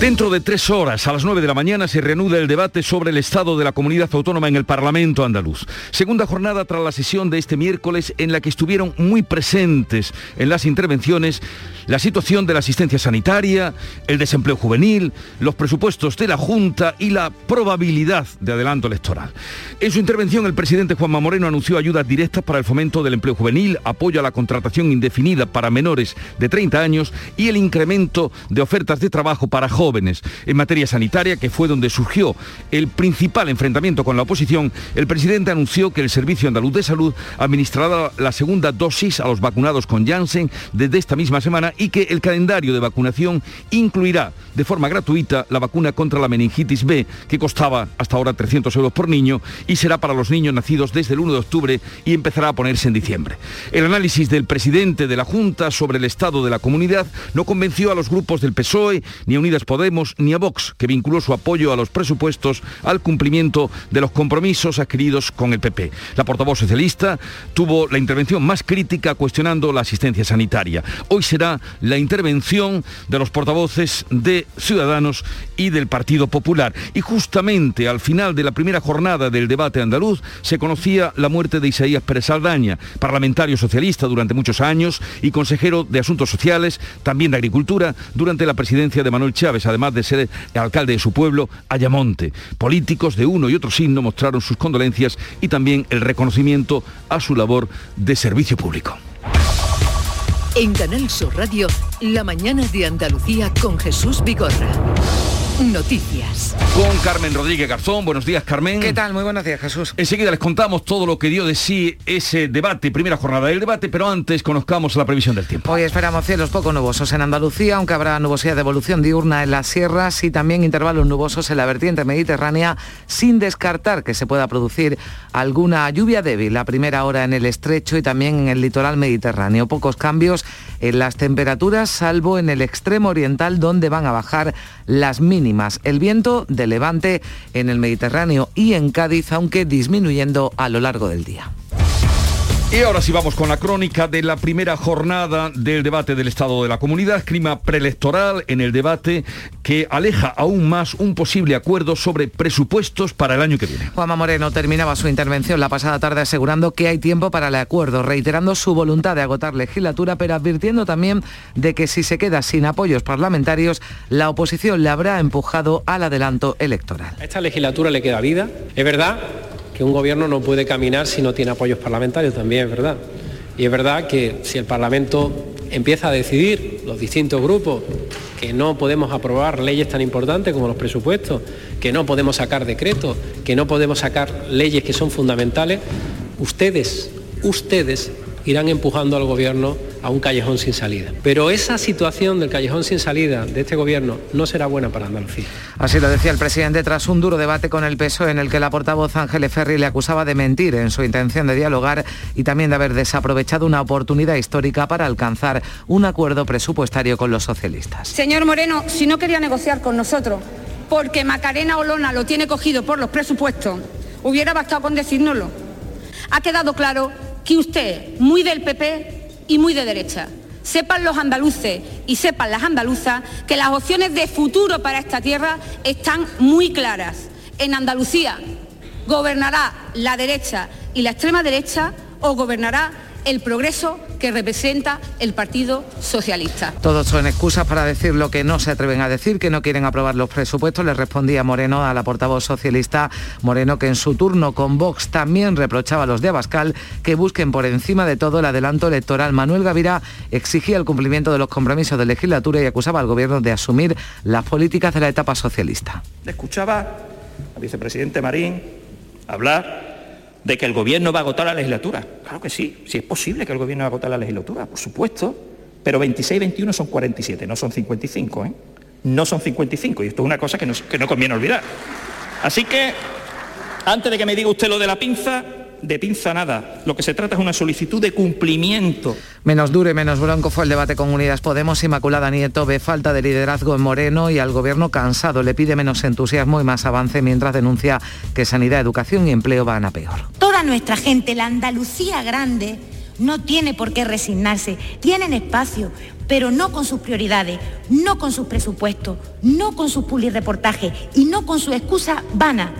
Dentro de tres horas, a las nueve de la mañana, se reanuda el debate sobre el estado de la comunidad autónoma en el Parlamento andaluz. Segunda jornada tras la sesión de este miércoles en la que estuvieron muy presentes en las intervenciones la situación de la asistencia sanitaria, el desempleo juvenil, los presupuestos de la Junta y la probabilidad de adelanto electoral. En su intervención, el presidente Juanma Moreno anunció ayudas directas para el fomento del empleo juvenil, apoyo a la contratación indefinida para menores de 30 años y el incremento de ofertas de trabajo para jóvenes. En materia sanitaria, que fue donde surgió el principal enfrentamiento con la oposición, el presidente anunció que el Servicio Andaluz de Salud administrará la segunda dosis a los vacunados con Janssen desde esta misma semana y que el calendario de vacunación incluirá de forma gratuita la vacuna contra la meningitis B, que costaba hasta ahora 300 euros por niño y será para los niños nacidos desde el 1 de octubre y empezará a ponerse en diciembre. El análisis del presidente de la Junta sobre el estado de la comunidad no convenció a los grupos del PSOE, ni a Unidas Podemos, ni a Vox, que vinculó su apoyo a los presupuestos al cumplimiento de los compromisos adquiridos con el PP. La portavoz socialista tuvo la intervención más crítica cuestionando la asistencia sanitaria. Hoy será la intervención de los portavoces de Ciudadanos y del Partido Popular. Y justamente al final de la primera jornada del debate andaluz se conocía la muerte de Isaías Pérez Saldaña, parlamentario socialista durante muchos años y consejero de Asuntos Sociales, también de Agricultura, durante la presidencia de Manuel Chávez, además de ser alcalde de su pueblo, Ayamonte. Políticos de uno y otro signo mostraron sus condolencias y también el reconocimiento a su labor de servicio público. En Canal Sur Radio, La mañana de Andalucía con Jesús. Noticias. Con Carmen Rodríguez Garzón. Buenos días, Carmen. ¿Qué tal? Muy buenos días, Jesús. Enseguida les contamos todo lo que dio de sí ese debate, primera jornada del debate, pero antes conozcamos la previsión del tiempo. Hoy esperamos cielos poco nubosos en Andalucía, aunque habrá nubosidad de evolución diurna en las sierras y también intervalos nubosos en la vertiente mediterránea, sin descartar que se pueda producir alguna lluvia débil a primera hora en el estrecho y también en el litoral mediterráneo. Pocos cambios en las temperaturas, salvo en el extremo oriental, donde van a bajar las mínimas. El viento de levante en el Mediterráneo y en Cádiz, aunque disminuyendo a lo largo del día. Y ahora sí vamos con la crónica de la primera jornada del debate del Estado de la Comunidad, clima preelectoral en el debate que aleja aún más un posible acuerdo sobre presupuestos para el año que viene. Juanma Moreno terminaba su intervención la pasada tarde asegurando que hay tiempo para el acuerdo, reiterando su voluntad de agotar legislatura, pero advirtiendo también de que si se queda sin apoyos parlamentarios, la oposición le habrá empujado al adelanto electoral. A esta legislatura le queda vida, es verdad que un gobierno no puede caminar si no tiene apoyos parlamentarios, también es verdad. Y es verdad que si el Parlamento empieza a decidir, los distintos grupos, que no podemos aprobar leyes tan importantes como los presupuestos, que no podemos sacar decretos, que no podemos sacar leyes que son fundamentales, ustedes, ustedes irán empujando al gobierno a un callejón sin salida. Pero esa situación del callejón sin salida de este gobierno no será buena para Andalucía. Así lo decía el presidente tras un duro debate con el PSOE en el que la portavoz Ángeles Ferri le acusaba de mentir en su intención de dialogar y también de haber desaprovechado una oportunidad histórica para alcanzar un acuerdo presupuestario con los socialistas. Señor Moreno, si no quería negociar con nosotros porque Macarena Olona lo tiene cogido por los presupuestos, hubiera bastado con decírnoslo. Ha quedado claro que usted, muy del PP y muy de derecha, sepan los andaluces y sepan las andaluzas que las opciones de futuro para esta tierra están muy claras. En Andalucía gobernará la derecha y la extrema derecha o gobernará el progreso que representa el Partido Socialista. Todos son excusas para decir lo que no se atreven a decir, que no quieren aprobar los presupuestos. Le respondía Moreno a la portavoz socialista Moreno, que en su turno con Vox también reprochaba a los de Abascal que busquen por encima de todo el adelanto electoral. Manuel Gavira exigía el cumplimiento de los compromisos de legislatura y acusaba al gobierno de asumir las políticas de la etapa socialista. escuchaba al vicepresidente Marín hablar de que el gobierno va a agotar la legislatura. Claro que sí, sí es posible que el gobierno va a agotar la legislatura, por supuesto, pero 26 21 son 47, no son 55, ¿eh? No son 55, y esto es una cosa que no, que no conviene olvidar. Así que, antes de que me diga usted lo de la pinza, de pinza nada. Lo que se trata es una solicitud de cumplimiento. Menos duro y menos bronco fue el debate con Unidas Podemos. Inmaculada Nieto ve falta de liderazgo en Moreno y al gobierno cansado. Le pide menos entusiasmo y más avance mientras denuncia que sanidad, educación y empleo van a peor. Toda nuestra gente, la Andalucía grande, no tiene por qué resignarse. Tienen espacio, pero no con sus prioridades, no con sus presupuestos, no con sus reportajes y no con su excusa vana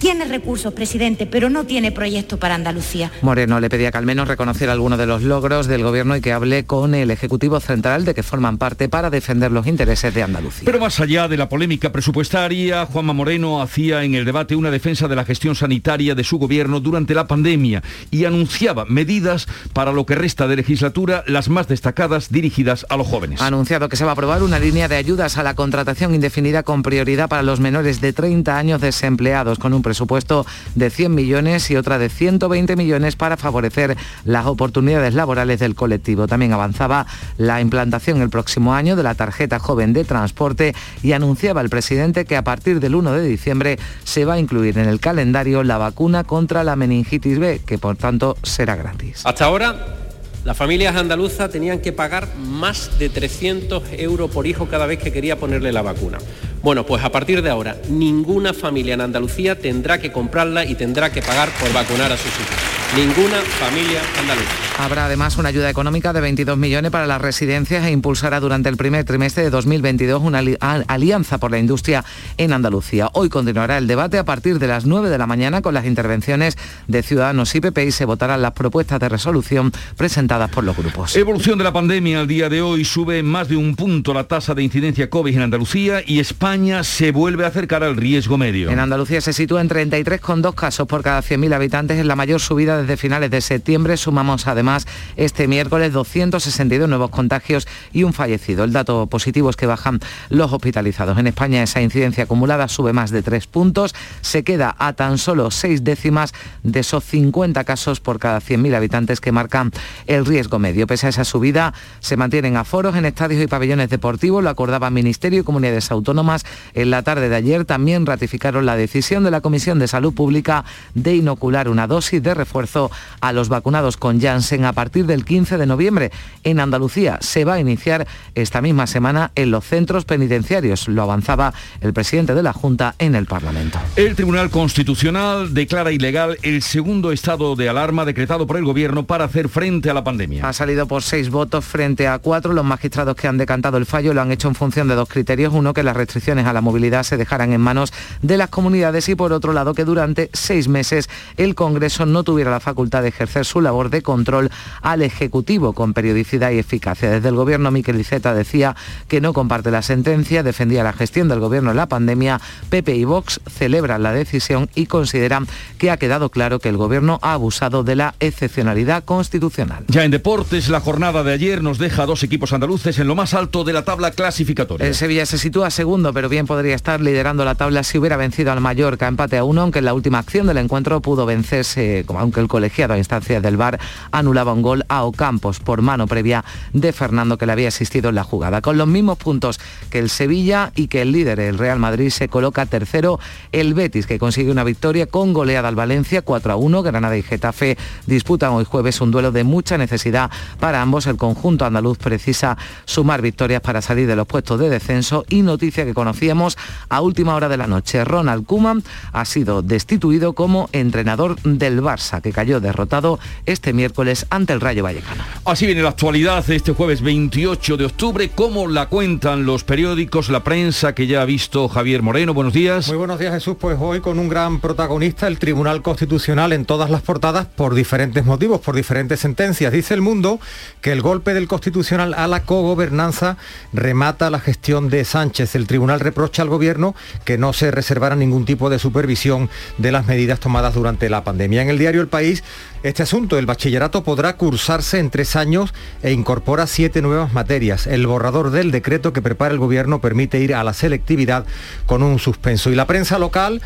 tiene recursos, presidente, pero no tiene proyecto para Andalucía. Moreno le pedía que al menos reconociera algunos de los logros del Gobierno y que hable con el Ejecutivo Central de que forman parte para defender los intereses de Andalucía. Pero más allá de la polémica presupuestaria, Juanma Moreno hacía en el debate una defensa de la gestión sanitaria de su Gobierno durante la pandemia y anunciaba medidas para lo que resta de legislatura, las más destacadas dirigidas a los jóvenes. Ha anunciado que se va a aprobar una línea de ayudas a la contratación indefinida con prioridad para los menores de 30 años desempleados, con un presupuesto de 100 millones y otra de 120 millones para favorecer las oportunidades laborales del colectivo. También avanzaba la implantación el próximo año de la tarjeta joven de transporte y anunciaba el presidente que a partir del 1 de diciembre se va a incluir en el calendario la vacuna contra la meningitis B, que por tanto será gratis. Hasta ahora las familias andaluzas tenían que pagar más de 300 euros por hijo cada vez que quería ponerle la vacuna. Bueno, pues a partir de ahora, ninguna familia en Andalucía tendrá que comprarla y tendrá que pagar por vacunar a sus hijos ninguna familia andaluza. Habrá además una ayuda económica de 22 millones para las residencias e impulsará durante el primer trimestre de 2022 una alianza por la industria en Andalucía. Hoy continuará el debate a partir de las 9 de la mañana con las intervenciones de Ciudadanos y PP y se votarán las propuestas de resolución presentadas por los grupos. Evolución de la pandemia al día de hoy sube más de un punto la tasa de incidencia COVID en Andalucía y España se vuelve a acercar al riesgo medio. En Andalucía se sitúa en 33,2 casos por cada 100.000 habitantes, es la mayor subida desde finales de septiembre. Sumamos además este miércoles 262 nuevos contagios y un fallecido. El dato positivo es que bajan los hospitalizados. En España esa incidencia acumulada sube más de tres puntos. Se queda a tan solo seis décimas de esos 50 casos por cada 100.000 habitantes que marcan el riesgo medio. Pese a esa subida, se mantienen aforos en estadios y pabellones deportivos. Lo acordaba Ministerio y Comunidades Autónomas. En la tarde de ayer también ratificaron la decisión de la Comisión de Salud Pública de inocular una dosis de refuerzo a los vacunados con Janssen a partir del 15 de noviembre. En Andalucía se va a iniciar esta misma semana en los centros penitenciarios. Lo avanzaba el presidente de la Junta en el Parlamento. El Tribunal Constitucional declara ilegal el segundo estado de alarma decretado por el Gobierno para hacer frente a la pandemia. Ha salido por seis votos frente a cuatro. Los magistrados que han decantado el fallo lo han hecho en función de dos criterios. Uno, que las restricciones a la movilidad se dejaran en manos de las comunidades y por otro lado que durante seis meses el Congreso no tuviera la facultad de ejercer su labor de control al Ejecutivo con periodicidad y eficacia. Desde el Gobierno, Miquel Iceta decía que no comparte la sentencia, defendía la gestión del Gobierno en la pandemia. Pepe y Vox celebran la decisión y consideran que ha quedado claro que el Gobierno ha abusado de la excepcionalidad constitucional. Ya en deportes, la jornada de ayer nos deja a dos equipos andaluces en lo más alto de la tabla clasificatoria. El Sevilla se sitúa segundo, pero bien podría estar liderando la tabla si hubiera vencido al Mallorca. Empate a uno, aunque en la última acción del encuentro pudo vencerse, aunque el colegiado a instancias del VAR anulaba un gol a Ocampos por mano previa de Fernando que le había asistido en la jugada. Con los mismos puntos que el Sevilla y que el líder, el Real Madrid, se coloca tercero el Betis, que consigue una victoria con goleada al Valencia 4 a 1. Granada y Getafe disputan hoy jueves un duelo de mucha necesidad para ambos. El conjunto andaluz precisa sumar victorias para salir de los puestos de descenso y noticia que conocíamos a última hora de la noche. Ronald Koeman ha sido destituido como entrenador del Barça, que cayó derrotado este miércoles ante el Rayo Vallecano. Así viene la actualidad este jueves 28 de octubre. ¿Cómo la cuentan los periódicos, la prensa que ya ha visto Javier Moreno? Buenos días. Muy buenos días Jesús. Pues hoy con un gran protagonista, el Tribunal Constitucional en todas las portadas por diferentes motivos, por diferentes sentencias. Dice el mundo que el golpe del Constitucional a la cogobernanza remata la gestión de Sánchez. El tribunal reprocha al gobierno que no se reservara ningún tipo de supervisión de las medidas tomadas durante la pandemia. En el diario El País este asunto. El bachillerato podrá cursarse en tres años e incorpora siete nuevas materias. El borrador del decreto que prepara el gobierno permite ir a la selectividad con un suspenso. Y la prensa local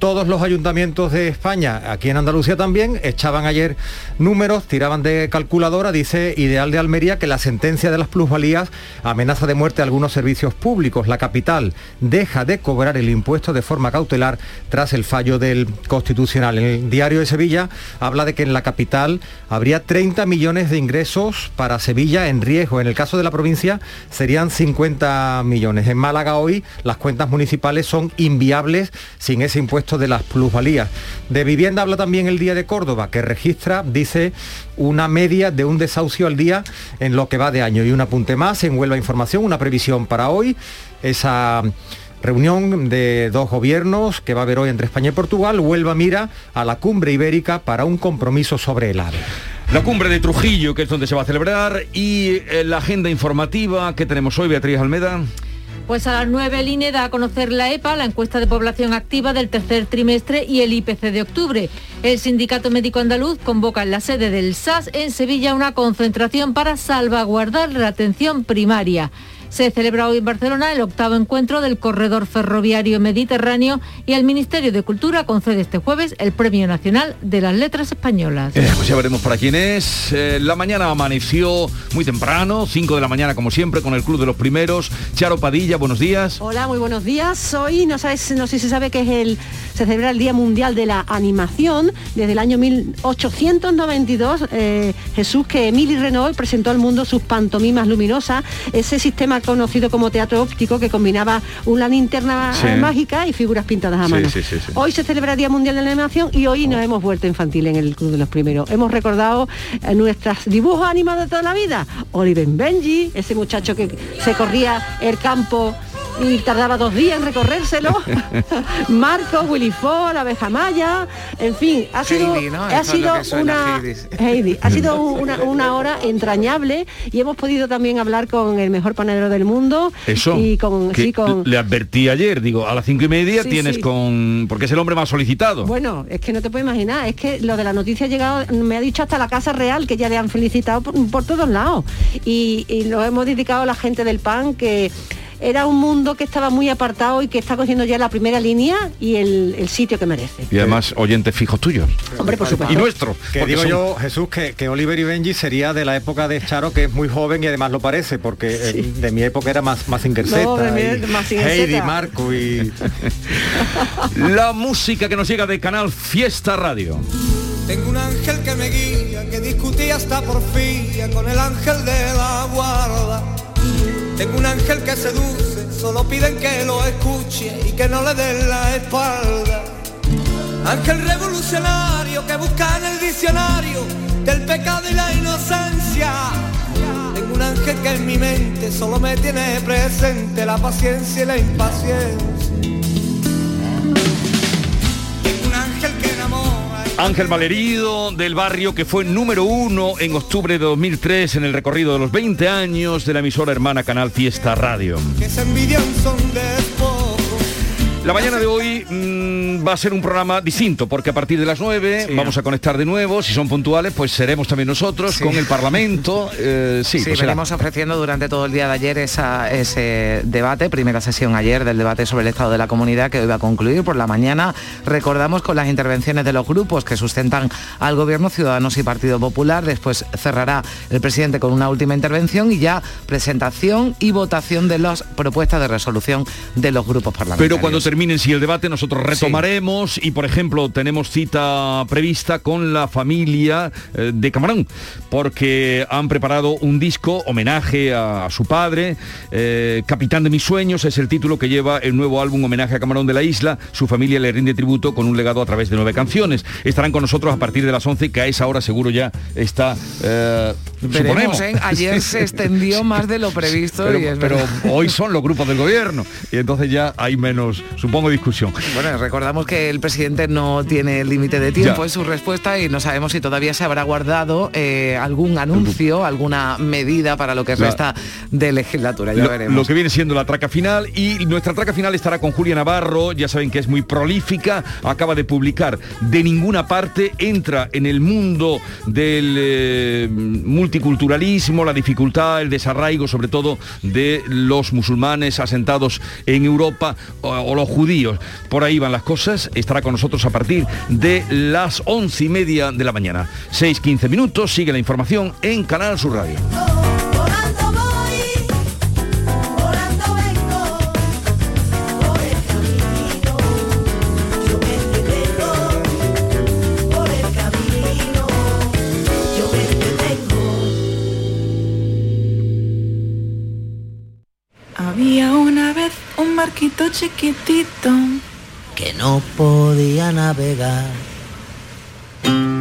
todos los ayuntamientos de España, aquí en Andalucía también, echaban ayer números, tiraban de calculadora, dice Ideal de Almería que la sentencia de las plusvalías amenaza de muerte a algunos servicios públicos. La capital deja de cobrar el impuesto de forma cautelar tras el fallo del Constitucional. El diario de Sevilla habla de que en la capital habría 30 millones de ingresos para Sevilla en riesgo. En el caso de la provincia serían 50 millones. En Málaga hoy las cuentas municipales son inviables sin ese impuesto de las plusvalías. De vivienda habla también el Día de Córdoba, que registra, dice, una media de un desahucio al día en lo que va de año. Y un apunte más en Huelva Información, una previsión para hoy, esa reunión de dos gobiernos que va a haber hoy entre España y Portugal, Huelva mira a la cumbre ibérica para un compromiso sobre el AVE. La cumbre de Trujillo, que es donde se va a celebrar, y eh, la agenda informativa que tenemos hoy, Beatriz Almeda. Pues a las 9 el INE da a conocer la EPA, la encuesta de población activa del tercer trimestre y el IPC de octubre. El Sindicato Médico Andaluz convoca en la sede del SAS en Sevilla una concentración para salvaguardar la atención primaria. Se celebra hoy en Barcelona el octavo encuentro del Corredor Ferroviario Mediterráneo y el Ministerio de Cultura concede este jueves el Premio Nacional de las Letras Españolas. Eh, pues ya veremos para quién es. Eh, la mañana amaneció muy temprano, 5 de la mañana como siempre, con el Club de los Primeros. Charo Padilla, buenos días. Hola, muy buenos días. Hoy no, sabes, no sé si se sabe que es el, se celebra el Día Mundial de la Animación. Desde el año 1892, eh, Jesús que Emily Renault presentó al mundo sus pantomimas luminosas, ese sistema conocido como teatro óptico que combinaba una linterna Sí. mágica y figuras pintadas a mano. Sí, sí. Hoy se celebra el Día Mundial de la Animación y hoy nos hemos vuelto infantil en el Club de los Primeros. Hemos recordado eh, nuestros dibujos animados de toda la vida. Oliver Benji, ese muchacho que se corría el campo y tardaba dos días en recorrérselo. Marco, Willy la abeja maya, en fin, ha sido, Heidi, ¿no? ha sido una Heidi. Ha sido una, una hora entrañable y hemos podido también hablar con el mejor panadero del mundo Eso. y con, que sí, con Le advertí ayer, digo, a las cinco y media Sí, tienes sí. con... Porque es el hombre más solicitado. Bueno, es que no te puedes imaginar, es que lo de la noticia ha llegado, me ha dicho hasta la Casa Real que ya le han felicitado por, por todos lados. Y, y lo hemos dedicado a la gente del PAN que era un mundo que estaba muy apartado y que está cogiendo ya la primera línea y el, el sitio que merece. Y además oyentes fijos tuyos. Hombre, por supuesto. Y nuestro. Que digo son- yo, Jesús, que, que Oliver y Benji sería de la época de Charo, que es muy joven y además lo parece, porque eh, de mi época era más, más. No, Heidi. Marco y... La música que nos llega de Canal Fiesta Radio. Tengo un ángel que me guía, que discutía hasta porfía con el ángel de la guarda. Tengo un ángel que seduce, solo piden que lo escuche y que no le den la espalda. Ángel revolucionario que busca en el diccionario del pecado y la inocencia. Tengo un ángel que en mi mente solo me tiene presente la paciencia y la impaciencia. Ángel Malherido del barrio que fue número uno en octubre de 2003 en el recorrido de los 20 años de la emisora hermana Canal Fiesta Radio. La mañana de hoy mm, va a ser un programa distinto porque a partir de las 9 vamos a conectar de nuevo. Si son puntuales, pues seremos también nosotros con el Parlamento. Eh, sí, Sí, pues venimos ofreciendo durante todo el día de ayer esa- ese debate, primera sesión ayer del debate sobre el estado de la comunidad que hoy va a concluir por la mañana. Recordamos con las intervenciones de los grupos que sustentan al gobierno Ciudadanos y Partido Popular. Después cerrará el presidente con una última intervención y ya presentación y votación de las propuestas de resolución de los grupos parlamentarios. Pero cuando terminen sí el debate nosotros retomaremos y por ejemplo tenemos cita prevista con la familia eh, de Camarón porque han preparado un disco homenaje a, a su padre eh, Capitán de mis sueños es el título que lleva el nuevo álbum homenaje a Camarón de la isla. Su familia le rinde tributo con un legado a través de nueve canciones. Estarán con nosotros a partir de las 11 que a esa hora seguro ya está eh, Veremos, suponemos. ¿eh? Ayer se extendió más de lo previsto pero, y es pero hoy son los grupos del gobierno y entonces ya hay menos supongo discusión Bueno, recordamos que el presidente no tiene límite de tiempo en su respuesta y no sabemos si todavía se habrá guardado eh, algún anuncio, alguna medida para lo que resta de legislatura. Ya lo, veremos. lo que viene siendo la traca final y nuestra traca final estará con Julia Navarro, ya saben que es muy prolífica, acaba de publicar De ninguna parte, entra en el mundo del eh, multiculturalismo, la dificultad, el desarraigo sobre todo de los musulmanes asentados en Europa o, o los judíos. Por ahí van las cosas, estará con nosotros a partir de las once y media de la mañana. 6-15 minutos, sigue la información en Canal Sur Radio. Había una vez un barquito chiquitito que no podía navegar.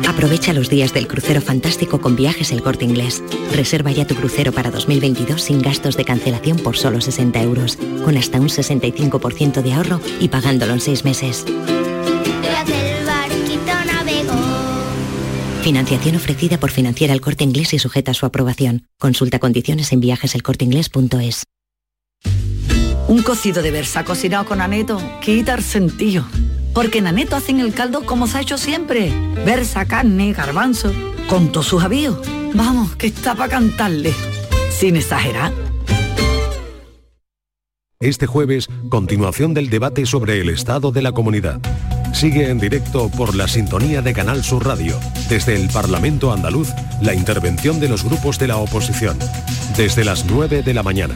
Aprovecha los días del crucero fantástico con viajes El Corte Inglés. Reserva ya tu crucero para 2022 sin gastos de cancelación por solo 60 euros, con hasta un 65% de ahorro y pagándolo en seis meses. Tras el barquito navegó. Financiación ofrecida por Financiera El Corte Inglés y sujeta a su aprobación. Consulta condiciones en viajeselcorteinglés.es. Un cocido de versa cocinado con aneto quita el sentido. Porque en aneto hacen el caldo como se ha hecho siempre. Versa, carne, garbanzo, con todos sus avíos. Vamos, que está para cantarle. Sin exagerar. Este jueves, continuación del debate sobre el estado de la comunidad. Sigue en directo por la sintonía de Canal Sur Radio. Desde el Parlamento andaluz, la intervención de los grupos de la oposición. Desde las 9 de la mañana.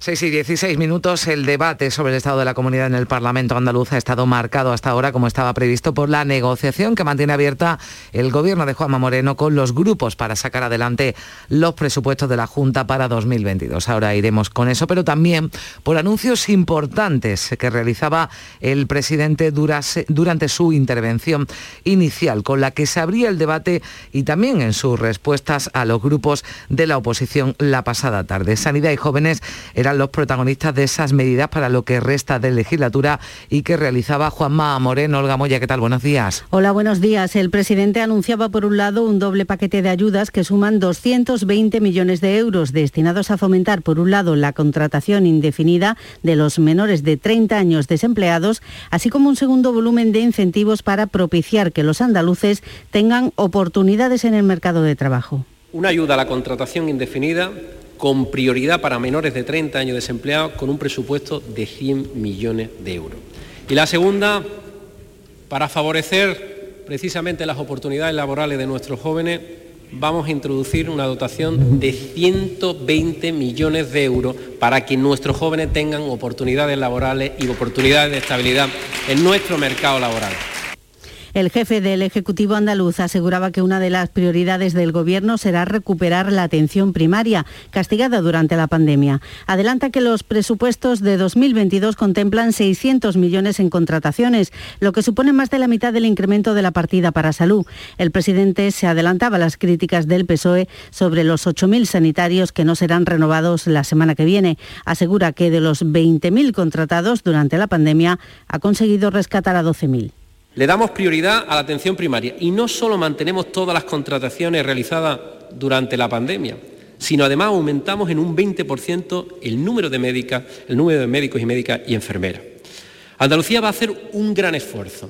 6 y 16 minutos, el debate sobre el estado de la comunidad en el Parlamento andaluz ha estado marcado hasta ahora, como estaba previsto, por la negociación que mantiene abierta el gobierno de Juanma Moreno con los grupos para sacar adelante los presupuestos de la Junta para 2022. Ahora iremos con eso, pero también por anuncios importantes que realizaba el presidente durante su intervención inicial, con la que se abría el debate y también en sus respuestas a los grupos de la oposición la pasada tarde. Sanidad y jóvenes los protagonistas de esas medidas para lo que resta de legislatura y que realizaba Juanma Moreno. Olga Moya, ¿qué tal? Buenos días. Hola, buenos días. El presidente anunciaba por un lado un doble paquete de ayudas que suman 220 millones de euros destinados a fomentar por un lado la contratación indefinida de los menores de 30 años desempleados, así como un segundo volumen de incentivos para propiciar que los andaluces tengan oportunidades en el mercado de trabajo. Una ayuda a la contratación indefinida con prioridad para menores de 30 años desempleados con un presupuesto de 100 millones de euros. Y la segunda, para favorecer precisamente las oportunidades laborales de nuestros jóvenes, vamos a introducir una dotación de 120 millones de euros para que nuestros jóvenes tengan oportunidades laborales y oportunidades de estabilidad en nuestro mercado laboral. El jefe del Ejecutivo andaluz aseguraba que una de las prioridades del Gobierno será recuperar la atención primaria, castigada durante la pandemia. Adelanta que los presupuestos de 2022 contemplan 600 millones en contrataciones, lo que supone más de la mitad del incremento de la partida para salud. El presidente se adelantaba a las críticas del PSOE sobre los 8.000 sanitarios que no serán renovados la semana que viene. Asegura que de los 20.000 contratados durante la pandemia ha conseguido rescatar a 12.000. Le damos prioridad a la atención primaria y no solo mantenemos todas las contrataciones realizadas durante la pandemia, sino además aumentamos en un 20% el número de médicos y médicas y enfermeras. Andalucía va a hacer un gran esfuerzo,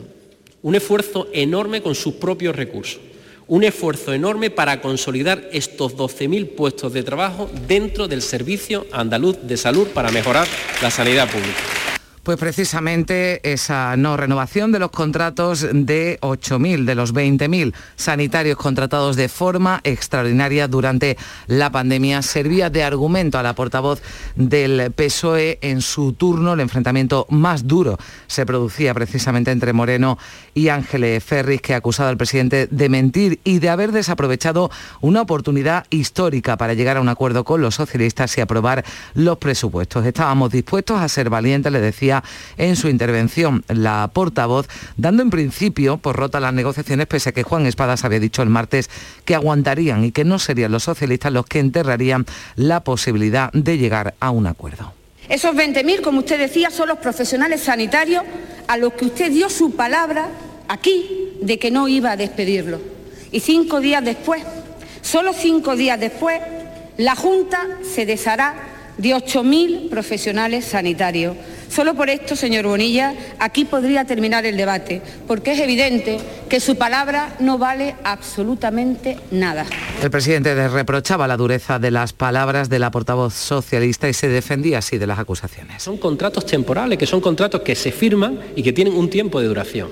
un esfuerzo enorme con sus propios recursos, un esfuerzo enorme para consolidar estos 12.000 puestos de trabajo dentro del Servicio Andaluz de Salud para mejorar la sanidad pública. Pues precisamente esa no renovación de los contratos de 8.000, de los 20.000 sanitarios contratados de forma extraordinaria durante la pandemia servía de argumento a la portavoz del PSOE en su turno. El enfrentamiento más duro se producía precisamente entre Moreno y Ángeles Ferris, que acusaba al presidente de mentir y de haber desaprovechado una oportunidad histórica para llegar a un acuerdo con los socialistas y aprobar los presupuestos. Estábamos dispuestos a ser valientes, le decía en su intervención la portavoz, dando en principio por rota las negociaciones, pese a que Juan Espadas había dicho el martes que aguantarían y que no serían los socialistas los que enterrarían la posibilidad de llegar a un acuerdo. Esos 20.000, como usted decía, son los profesionales sanitarios a los que usted dio su palabra aquí de que no iba a despedirlos. Y cinco días después, solo cinco días después, la Junta se deshará de 8.000 profesionales sanitarios. Solo por esto, señor Bonilla, aquí podría terminar el debate, porque es evidente que su palabra no vale absolutamente nada. El presidente reprochaba la dureza de las palabras de la portavoz socialista y se defendía así de las acusaciones. Son contratos temporales, que son contratos que se firman y que tienen un tiempo de duración.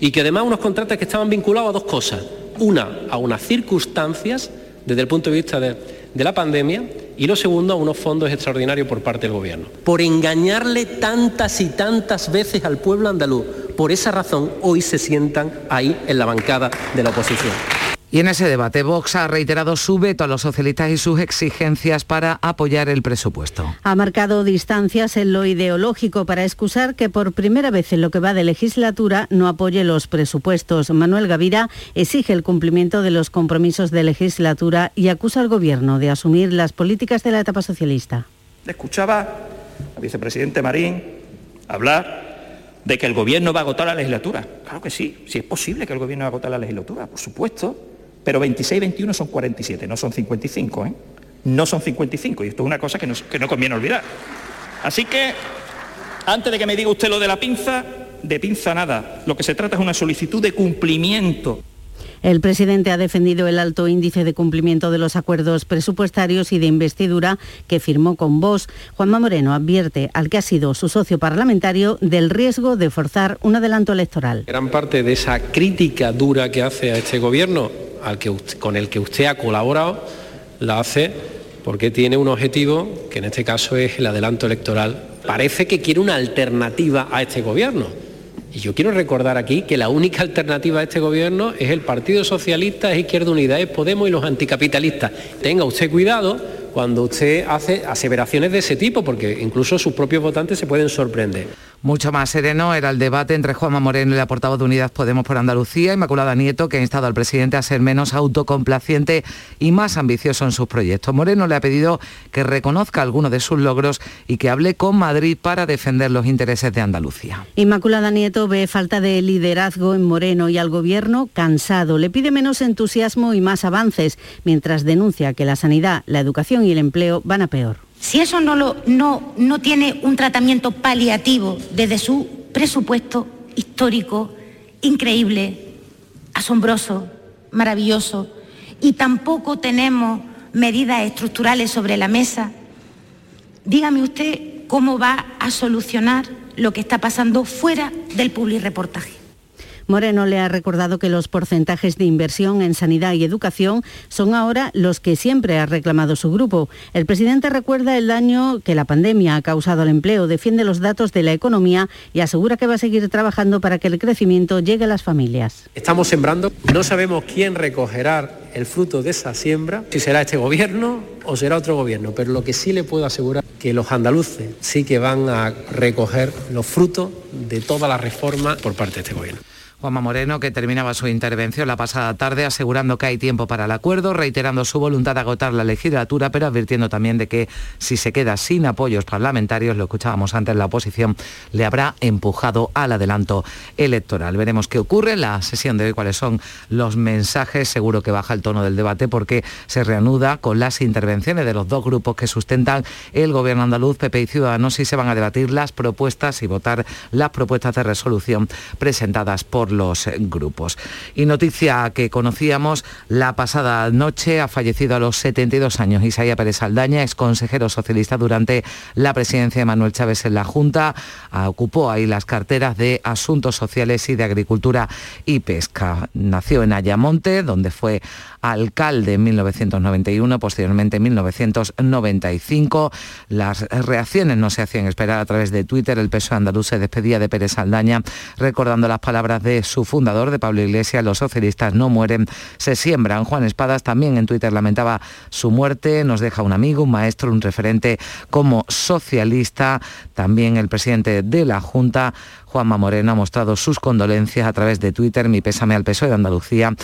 Y que además unos contratos que estaban vinculados a dos cosas. Una, a unas circunstancias desde el punto de vista de, de la pandemia y lo segundo, a unos fondos extraordinarios por parte del Gobierno. Por engañarle tantas y tantas veces al pueblo andaluz, por esa razón hoy se sientan ahí en la bancada de la oposición. Y en ese debate, Vox ha reiterado su veto a los socialistas y sus exigencias para apoyar el presupuesto. Ha marcado distancias en lo ideológico para excusar que por primera vez en lo que va de legislatura no apoye los presupuestos. Manuel Gavira exige el cumplimiento de los compromisos de legislatura y acusa al Gobierno de asumir las políticas de la etapa socialista. Escuchaba al vicepresidente Marín hablar de que el Gobierno va a agotar la legislatura. Claro que sí, sí es posible que el Gobierno va a agotar la legislatura, por supuesto, pero 26 21 son 47, no son 55, ¿eh? No son 55, y esto es una cosa que no, que no conviene olvidar. Así que, antes de que me diga usted lo de la pinza, de pinza nada. Lo que se trata es una solicitud de cumplimiento. El presidente ha defendido el alto índice de cumplimiento de los acuerdos presupuestarios y de investidura que firmó con Vox. Juanma Moreno advierte al que ha sido su socio parlamentario del riesgo de forzar un adelanto electoral. Gran parte de esa crítica dura que hace a este gobierno, al que con el que usted ha colaborado, la hace porque tiene un objetivo que en este caso es el adelanto electoral. Parece que quiere una alternativa a este gobierno. Y yo quiero recordar aquí que la única alternativa a este gobierno es el Partido Socialista, es Izquierda Unida, es Podemos y los anticapitalistas. Tenga usted cuidado cuando usted hace aseveraciones de ese tipo, porque incluso sus propios votantes se pueden sorprender. Mucho más sereno era el debate entre Juanma Moreno y la portavoz de Unidas Podemos por Andalucía, Inmaculada Nieto, que ha instado al presidente a ser menos autocomplaciente y más ambicioso en sus proyectos. Moreno le ha pedido que reconozca algunos de sus logros y que hable con Madrid para defender los intereses de Andalucía. Inmaculada Nieto ve falta de liderazgo en Moreno y al gobierno cansado. Le pide menos entusiasmo y más avances, mientras denuncia que la sanidad, la educación y el empleo van a peor. Si eso no, lo, no, no tiene un tratamiento paliativo desde su presupuesto histórico, increíble, asombroso, maravilloso, y tampoco tenemos medidas estructurales sobre la mesa, dígame usted cómo va a solucionar lo que está pasando fuera del publireportaje. Moreno le ha recordado que los porcentajes de inversión en sanidad y educación son ahora los que siempre ha reclamado su grupo. El presidente recuerda el daño que la pandemia ha causado al empleo, defiende los datos de la economía y asegura que va a seguir trabajando para que el crecimiento llegue a las familias. Estamos sembrando, no sabemos quién recogerá el fruto de esa siembra, si será este gobierno o será otro gobierno, pero lo que sí le puedo asegurar que los andaluces sí que van a recoger los frutos de toda la reforma por parte de este gobierno. Juanma Moreno, que terminaba su intervención la pasada tarde asegurando que hay tiempo para el acuerdo, reiterando su voluntad de agotar la legislatura, pero advirtiendo también de que si se queda sin apoyos parlamentarios, lo escuchábamos antes, la oposición le habrá empujado al adelanto electoral. Veremos qué ocurre en la sesión de hoy, cuáles son los mensajes. Seguro que baja el tono del debate porque se reanuda con las intervenciones de los dos grupos que sustentan el gobierno andaluz, PP y Ciudadanos, y se van a debatir las propuestas y votar las propuestas de resolución presentadas por los grupos. Y noticia que conocíamos la pasada noche, ha fallecido a los 72 años Isaías Pérez Aldaña, ex consejero socialista durante la presidencia de Manuel Chávez en la Junta, Ah, ocupó ahí las carteras de Asuntos Sociales y de Agricultura y Pesca. Nació en Ayamonte, donde fue alcalde en 1991, posteriormente en 1995. Las reacciones no se hacían esperar a través de Twitter. El PSOE andaluz se despedía de Pérez Aldaña, recordando las palabras de su fundador, de Pablo Iglesias, los socialistas no mueren, se siembran. Juan Espadas también en Twitter lamentaba su muerte, nos deja un amigo, un maestro, un referente como socialista. También el presidente de la Junta, Juanma Moreno, ha mostrado sus condolencias a través de Twitter. Mi pésame al PSOE de Andalucía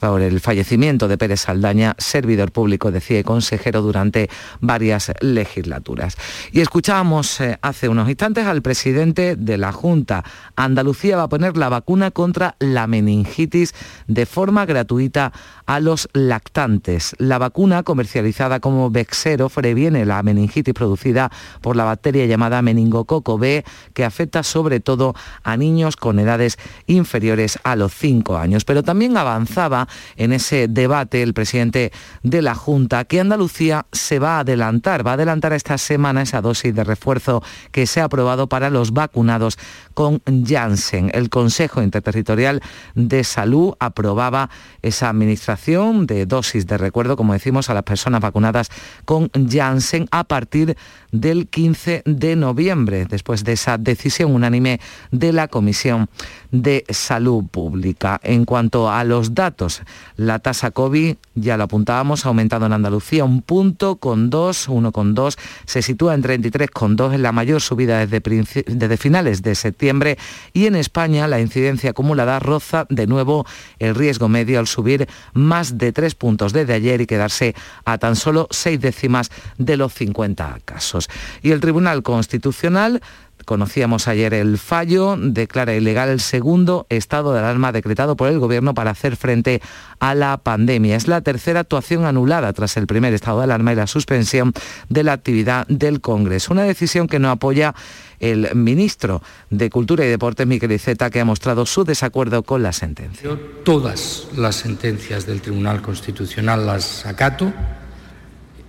por el fallecimiento de Pérez Saldaña, servidor público, decía, y consejero durante varias legislaturas. Y escuchábamos eh, hace unos instantes al presidente de la Junta. Andalucía va a poner la vacuna contra la meningitis de forma gratuita a los lactantes. La vacuna comercializada como Bexero previene la meningitis producida por la bacteria llamada meningococo B, que afecta sobre todo a niños con edades inferiores a los 5 años. Pero también avanzaba en ese debate el presidente de la Junta que Andalucía se va a adelantar, va a adelantar esta semana esa dosis de refuerzo que se ha aprobado para los vacunados con Janssen. El Consejo Interterritorial de Salud aprobaba esa administración de dosis de recuerdo, como decimos, a las personas vacunadas con Janssen a partir del 15 de noviembre, después de esa decisión unánime de la Comisión de Salud Pública. En cuanto a los datos, la tasa COVID, ya lo apuntábamos, ha aumentado en Andalucía un punto con dos, uno con dos, se sitúa en 33,2, es la mayor subida desde, desde finales de septiembre y en España la incidencia acumulada roza de nuevo el riesgo medio al subir más de tres puntos desde ayer y quedarse a tan solo seis décimas de los 50 casos. Y el Tribunal Constitucional Conocíamos ayer el fallo, declara ilegal el segundo estado de alarma decretado por el Gobierno para hacer frente a la pandemia. Es la tercera actuación anulada tras el primer estado de alarma y la suspensión de la actividad del Congreso. Una decisión que no apoya el ministro de Cultura y Deportes, Miquel Iceta, que ha mostrado su desacuerdo con la sentencia. Todas las sentencias del Tribunal Constitucional las acato.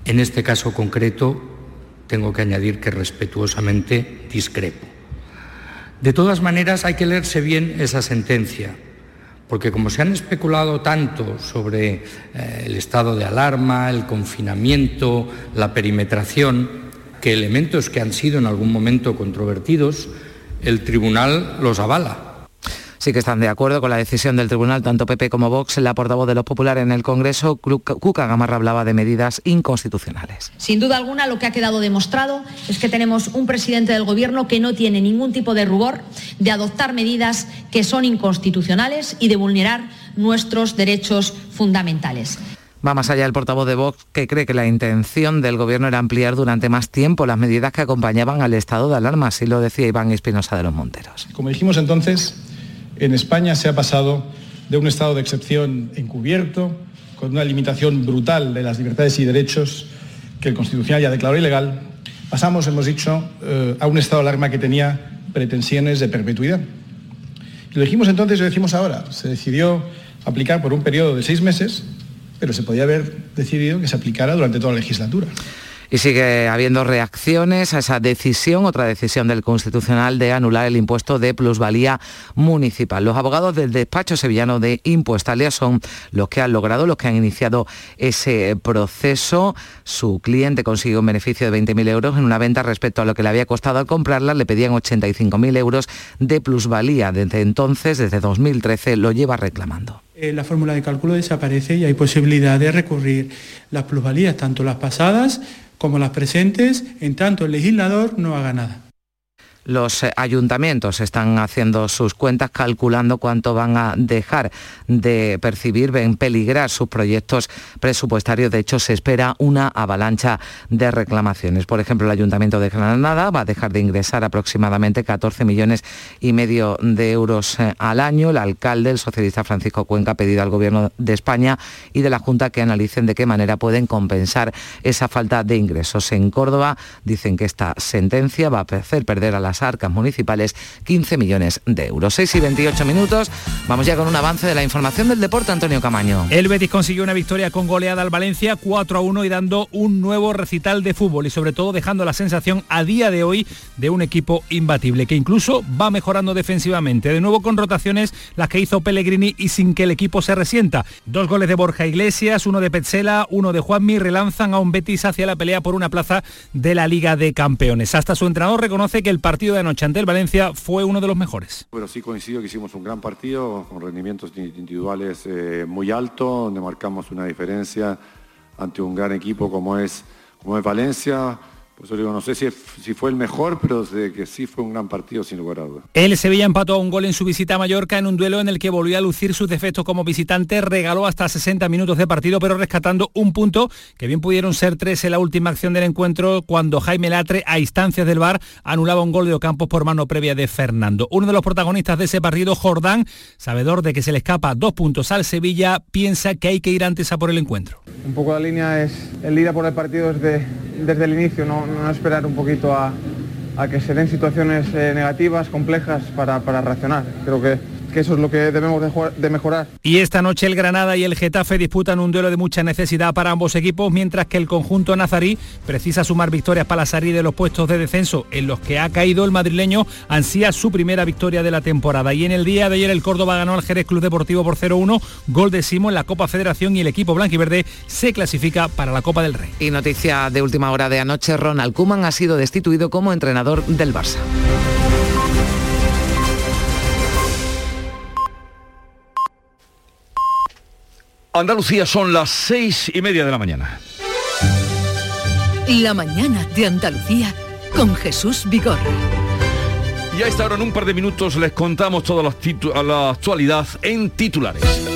En este caso concreto tengo que añadir que respetuosamente discrepo. De todas maneras, hay que leerse bien esa sentencia, porque como se han especulado tanto sobre eh, el estado de alarma, el confinamiento, la perimetración, que elementos que han sido en algún momento controvertidos, el tribunal los avala sí que están de acuerdo con la decisión del tribunal, tanto PP como Vox. La portavoz de los populares en el Congreso, Cuca Gamarra, hablaba de medidas inconstitucionales. Sin duda alguna, lo que ha quedado demostrado es que tenemos un presidente del Gobierno que no tiene ningún tipo de rubor de adoptar medidas que son inconstitucionales y de vulnerar nuestros derechos fundamentales. Va más allá el portavoz de Vox, que cree que la intención del Gobierno era ampliar durante más tiempo las medidas que acompañaban al estado de alarma, así lo decía Iván Espinosa de los Monteros. Como dijimos entonces, en España se ha pasado de un estado de excepción encubierto, con una limitación brutal de las libertades y derechos que el Constitucional ya declaró ilegal, pasamos, hemos dicho, eh, a un estado de alarma que tenía pretensiones de perpetuidad. Y lo dijimos entonces y lo decimos ahora. Se decidió aplicar por un periodo de seis meses, pero se podía haber decidido que se aplicara durante toda la legislatura. Y sigue habiendo reacciones a esa decisión, otra decisión del Constitucional de anular el impuesto de plusvalía municipal. Los abogados del despacho sevillano de Impuestalia son los que han logrado, los que han iniciado ese proceso. Su cliente consiguió un beneficio de 20.000 euros en una venta respecto a lo que le había costado al comprarla. Le pedían 85.000 euros de plusvalía. Desde entonces, desde 2013, lo lleva reclamando la fórmula de cálculo desaparece y hay posibilidad de recurrir las plusvalías, tanto las pasadas como las presentes, en tanto el legislador no haga nada. Los eh, ayuntamientos están haciendo sus cuentas calculando cuánto van a dejar de percibir, ven peligrar sus proyectos presupuestarios. De hecho, se espera una avalancha de reclamaciones. Por ejemplo, el Ayuntamiento de Granada va a dejar de ingresar aproximadamente 14 millones y medio de euros eh, al año. El alcalde, el socialista Francisco Cuenca, ha pedido al Gobierno de España y de la Junta que analicen de qué manera pueden compensar esa falta de ingresos. En Córdoba dicen que esta sentencia va a hacer perder a la arcas municipales 15 millones de euros. 6 y 28 minutos. Vamos ya con un avance de la información del deporte, Antonio Camaño. El Betis consiguió una victoria con goleada al Valencia 4 a 1 y dando un nuevo recital de fútbol y sobre todo dejando la sensación a día de hoy de un equipo imbatible que incluso va mejorando defensivamente. De nuevo con rotaciones las que hizo Pellegrini y sin que el equipo se resienta. Dos goles de Borja Iglesias, uno de Petzela, uno de Juanmi relanzan a un Betis hacia la pelea por una plaza de la Liga de Campeones. Hasta su entrenador reconoce que el partido partido de anoche ante el Valencia fue uno de los mejores. Pero sí coincido que hicimos un gran partido con rendimientos individuales eh, muy altos, donde marcamos una diferencia ante un gran equipo como es, como es Valencia. Por eso digo, no sé si, si fue el mejor, pero de que sí fue un gran partido sin lugar a dudas. El Sevilla empató a un gol en su visita a Mallorca en un duelo en el que volvió a lucir sus defectos como visitante, regaló hasta 60 minutos de partido, pero rescatando un punto que bien pudieron ser tres en la última acción del encuentro cuando Jaime Latre, a instancias del VAR, anulaba un gol de Ocampos por mano previa de Fernando. Uno de los protagonistas de ese partido, Jordán, sabedor de que se le escapa dos puntos al Sevilla, piensa que hay que ir antes a por el encuentro. Un poco la línea es el ir a por el partido desde, desde el inicio, no, no esperar un poquito a, que se den situaciones eh, negativas, complejas para, para reaccionar. Creo que, que eso es lo que debemos de, jugar- de mejorar. Y esta noche el Granada y el Getafe disputan un duelo de mucha necesidad para ambos equipos, mientras que el conjunto nazarí precisa sumar victorias para salir de los puestos de descenso en los que ha caído el madrileño, ansía su primera victoria de la temporada. Y en el día de ayer el Córdoba ganó al Jerez Club Deportivo por 0-1, gol de Simo en la Copa Federación y el equipo blanquiverde se clasifica para la Copa del Rey. Y noticia de última hora de anoche, Ronald Koeman ha sido destituido como entrenador del Barça. Andalucía son las seis y media de la mañana. La mañana de Andalucía con Jesús Vigorra. Y a esta hora en un par de minutos les contamos toda la, la actualidad en titulares.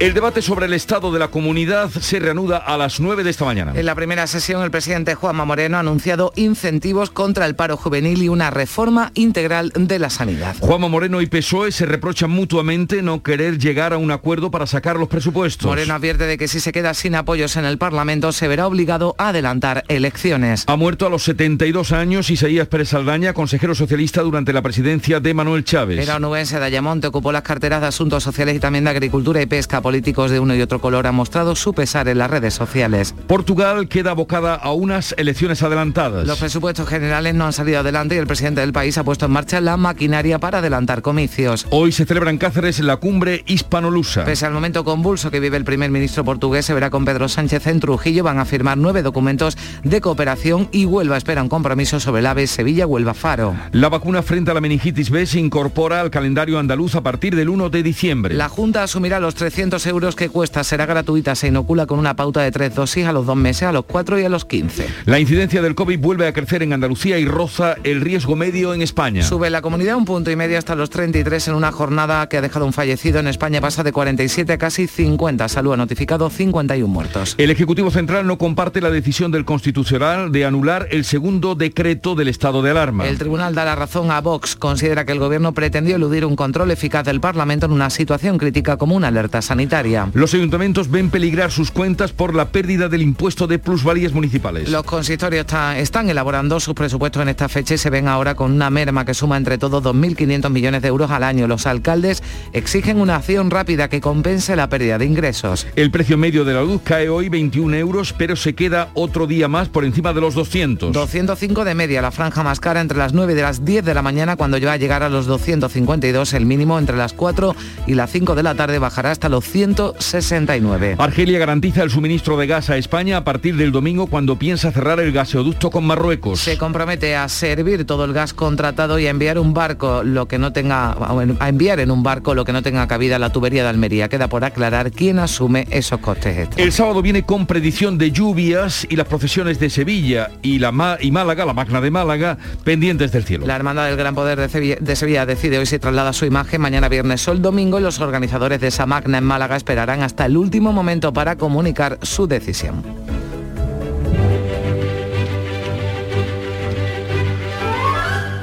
El debate sobre el estado de la comunidad se reanuda a las 9 de esta mañana. En la primera sesión, el presidente Juanma Moreno ha anunciado incentivos contra el paro juvenil y una reforma integral de la sanidad. Juanma Moreno y PSOE se reprochan mutuamente no querer llegar a un acuerdo para sacar los presupuestos. Moreno advierte de que si se queda sin apoyos en el Parlamento se verá obligado a adelantar elecciones. Ha muerto a los 72 años Isaías Pérez Saldaña, consejero socialista durante la presidencia de Manuel Chávez. Era onubense de Ayamonte, ocupó las carteras de Asuntos Sociales y también de Agricultura y Pesca. Políticos de uno y otro color han mostrado su pesar en las redes sociales. Portugal queda abocada a unas elecciones adelantadas. Los presupuestos generales no han salido adelante y el presidente del país ha puesto en marcha la maquinaria para adelantar comicios. Hoy se celebra en Cáceres la cumbre hispanolusa. Pese al momento convulso que vive el primer ministro portugués, se verá con Pedro Sánchez en Trujillo. Van a firmar nueve documentos de cooperación y Huelva espera un compromiso sobre el AVE Sevilla-Huelva-Faro. La vacuna frente a la meningitis B se incorpora al calendario andaluz a partir del 1 de diciembre. La Junta asumirá los 300 euros que cuesta, será gratuita, se inocula con una pauta de tres dosis a los dos meses, a los cuatro y a los 15. La incidencia del COVID vuelve a crecer en Andalucía y roza el riesgo medio en España. Sube la comunidad un punto y medio hasta los 33 en una jornada que ha dejado un fallecido. En España pasa de 47 a casi 50. Salud ha notificado 51 muertos. El Ejecutivo Central no comparte la decisión del Constitucional de anular el segundo decreto del estado de alarma. El tribunal da la razón a Vox. Considera que el gobierno pretendió eludir un control eficaz del Parlamento en una situación crítica como una alerta sanitaria. Los ayuntamientos ven peligrar sus cuentas por la pérdida del impuesto de plusvalías municipales. Los consistorios está- están elaborando sus presupuestos en esta fecha y se ven ahora con una merma que suma entre todos 2.500 millones de euros al año. Los alcaldes exigen una acción rápida que compense la pérdida de ingresos. El precio medio de la luz cae hoy 21 euros, pero se queda otro día más por encima de los 200. 205 de media, la franja más cara entre las 9 y las 10 de la mañana cuando va a llegar a los 252, el mínimo entre las 4 y las 5 de la tarde bajará hasta los 169. Argelia garantiza el suministro de gas a España a partir del domingo cuando piensa cerrar el gaseoducto con Marruecos. Se compromete a servir todo el gas contratado y a enviar un barco lo que no tenga a enviar en un barco lo que no tenga cabida la tubería de Almería. Queda por aclarar quién asume esos costes extras. El sábado viene con predicción de lluvias y las procesiones de Sevilla y, la Ma- y Málaga, la Magna de Málaga, pendientes del cielo. La Hermandad del Gran Poder de Sevilla, de Sevilla decide hoy si traslada su imagen mañana viernes o el domingo y los organizadores de esa magna en Málaga esperarán hasta el último momento para comunicar su decisión.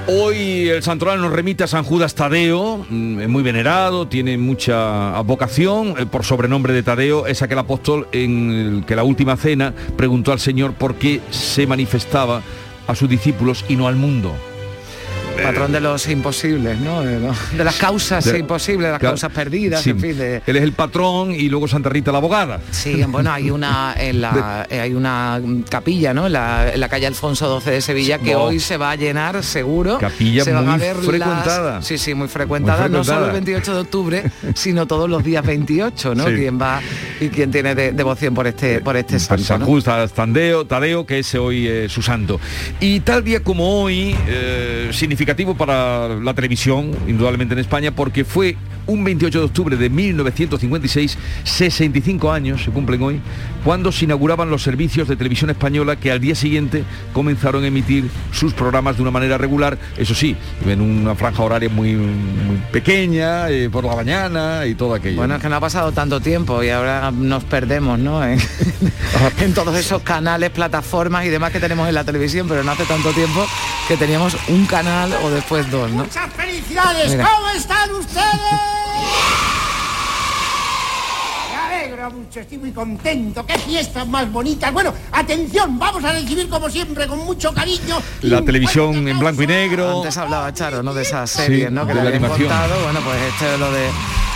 Hoy el santoral nos remite a San Judas Tadeo, mm, muy venerado, tiene mucha vocación, eh, por sobrenombre de Tadeo, es aquel apóstol en el que la última cena preguntó al Señor por qué se manifestaba a sus discípulos y no al mundo. Patrón de los imposibles, ¿no? De, lo- de las causas De- imposibles, las Claro, causas perdidas, sí. en fin, de, Él es el patrón y luego Santa Rita la abogada. Sí, bueno, hay una en la, eh, hay una capilla, ¿no? En la, en la calle Alfonso XII de Sevilla que hoy se va a llenar seguro. Capilla se van a muy ver frecuentada. Las, sí, sí, muy frecuentada, no solo el 28 de octubre, sino todos los días 28, ¿no? Sí. Quien va y quien tiene de- devoción por este por este Pues santo. San ¿no? Judas Tadeo, Tadeo, que es hoy eh, su santo. Y tal día como hoy, eh, significa para la televisión, indudablemente en España, porque fue un 28 de octubre de 1956, 65 años se cumplen hoy, cuando se inauguraban los servicios de televisión española que al día siguiente comenzaron a emitir sus programas de una manera regular, eso sí, en una franja horaria muy, muy pequeña, eh, por la mañana y todo aquello. Bueno, es que no ha pasado tanto tiempo y ahora nos perdemos, ¿no? En, en todos esos canales, plataformas y demás que tenemos en la televisión, pero no hace tanto tiempo que teníamos un canal o después dos, ¿no? Muchas felicidades, Mira. ¿cómo están ustedes? Mucho, estoy muy contento, qué fiestas más bonitas. Bueno, atención, vamos a recibir como siempre con mucho cariño. La televisión en blanco y negro. Antes hablaba Charo, ¿no? De esas series, Sí, ¿no? Que de le la habían contado. Bueno, pues este es lo de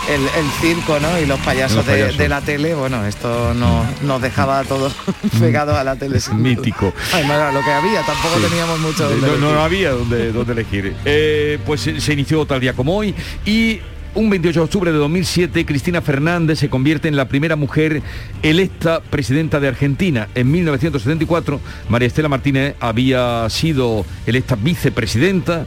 el, el circo, ¿no? Y los payasos, Los de- payasos. De, la tele. Bueno, esto no, nos dejaba a todos pegados a la tele. Mítico. Además era lo que había, tampoco Sí. teníamos mucho donde no, no elegir. había donde, donde elegir. Eh, pues se se inició tal día como hoy y un 28 de octubre de 2007 Cristina Fernández se convierte en la primera mujer electa presidenta de Argentina. En 1974 María Estela Martínez había sido electa vicepresidenta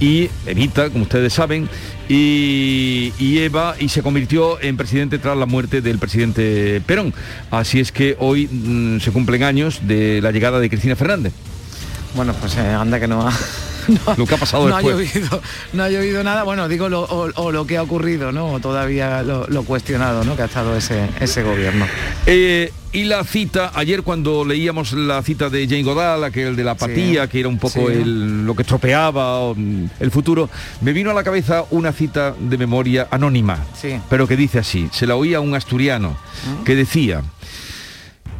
y Evita, como ustedes saben, y, Eva y se convirtió en presidente tras la muerte del presidente Perón. Así es que hoy mm, se cumplen años de la llegada de Cristina Fernández. Bueno, pues eh, anda que no ha... Lo que ha pasado no ha después. llovido, no ha llovido nada, bueno, digo lo, o, o lo que ha ocurrido, ¿no? O todavía lo, lo cuestionado, ¿no? Que ha estado ese, ese gobierno. Eh, y la cita, ayer cuando leíamos la cita de Jane Goodall, aquel de la apatía, que era un poco sí. el- lo que estropeaba mm, el futuro, me vino a la cabeza una cita de memoria anónima, Sí. pero que dice así, se la oía a un asturiano, que decía,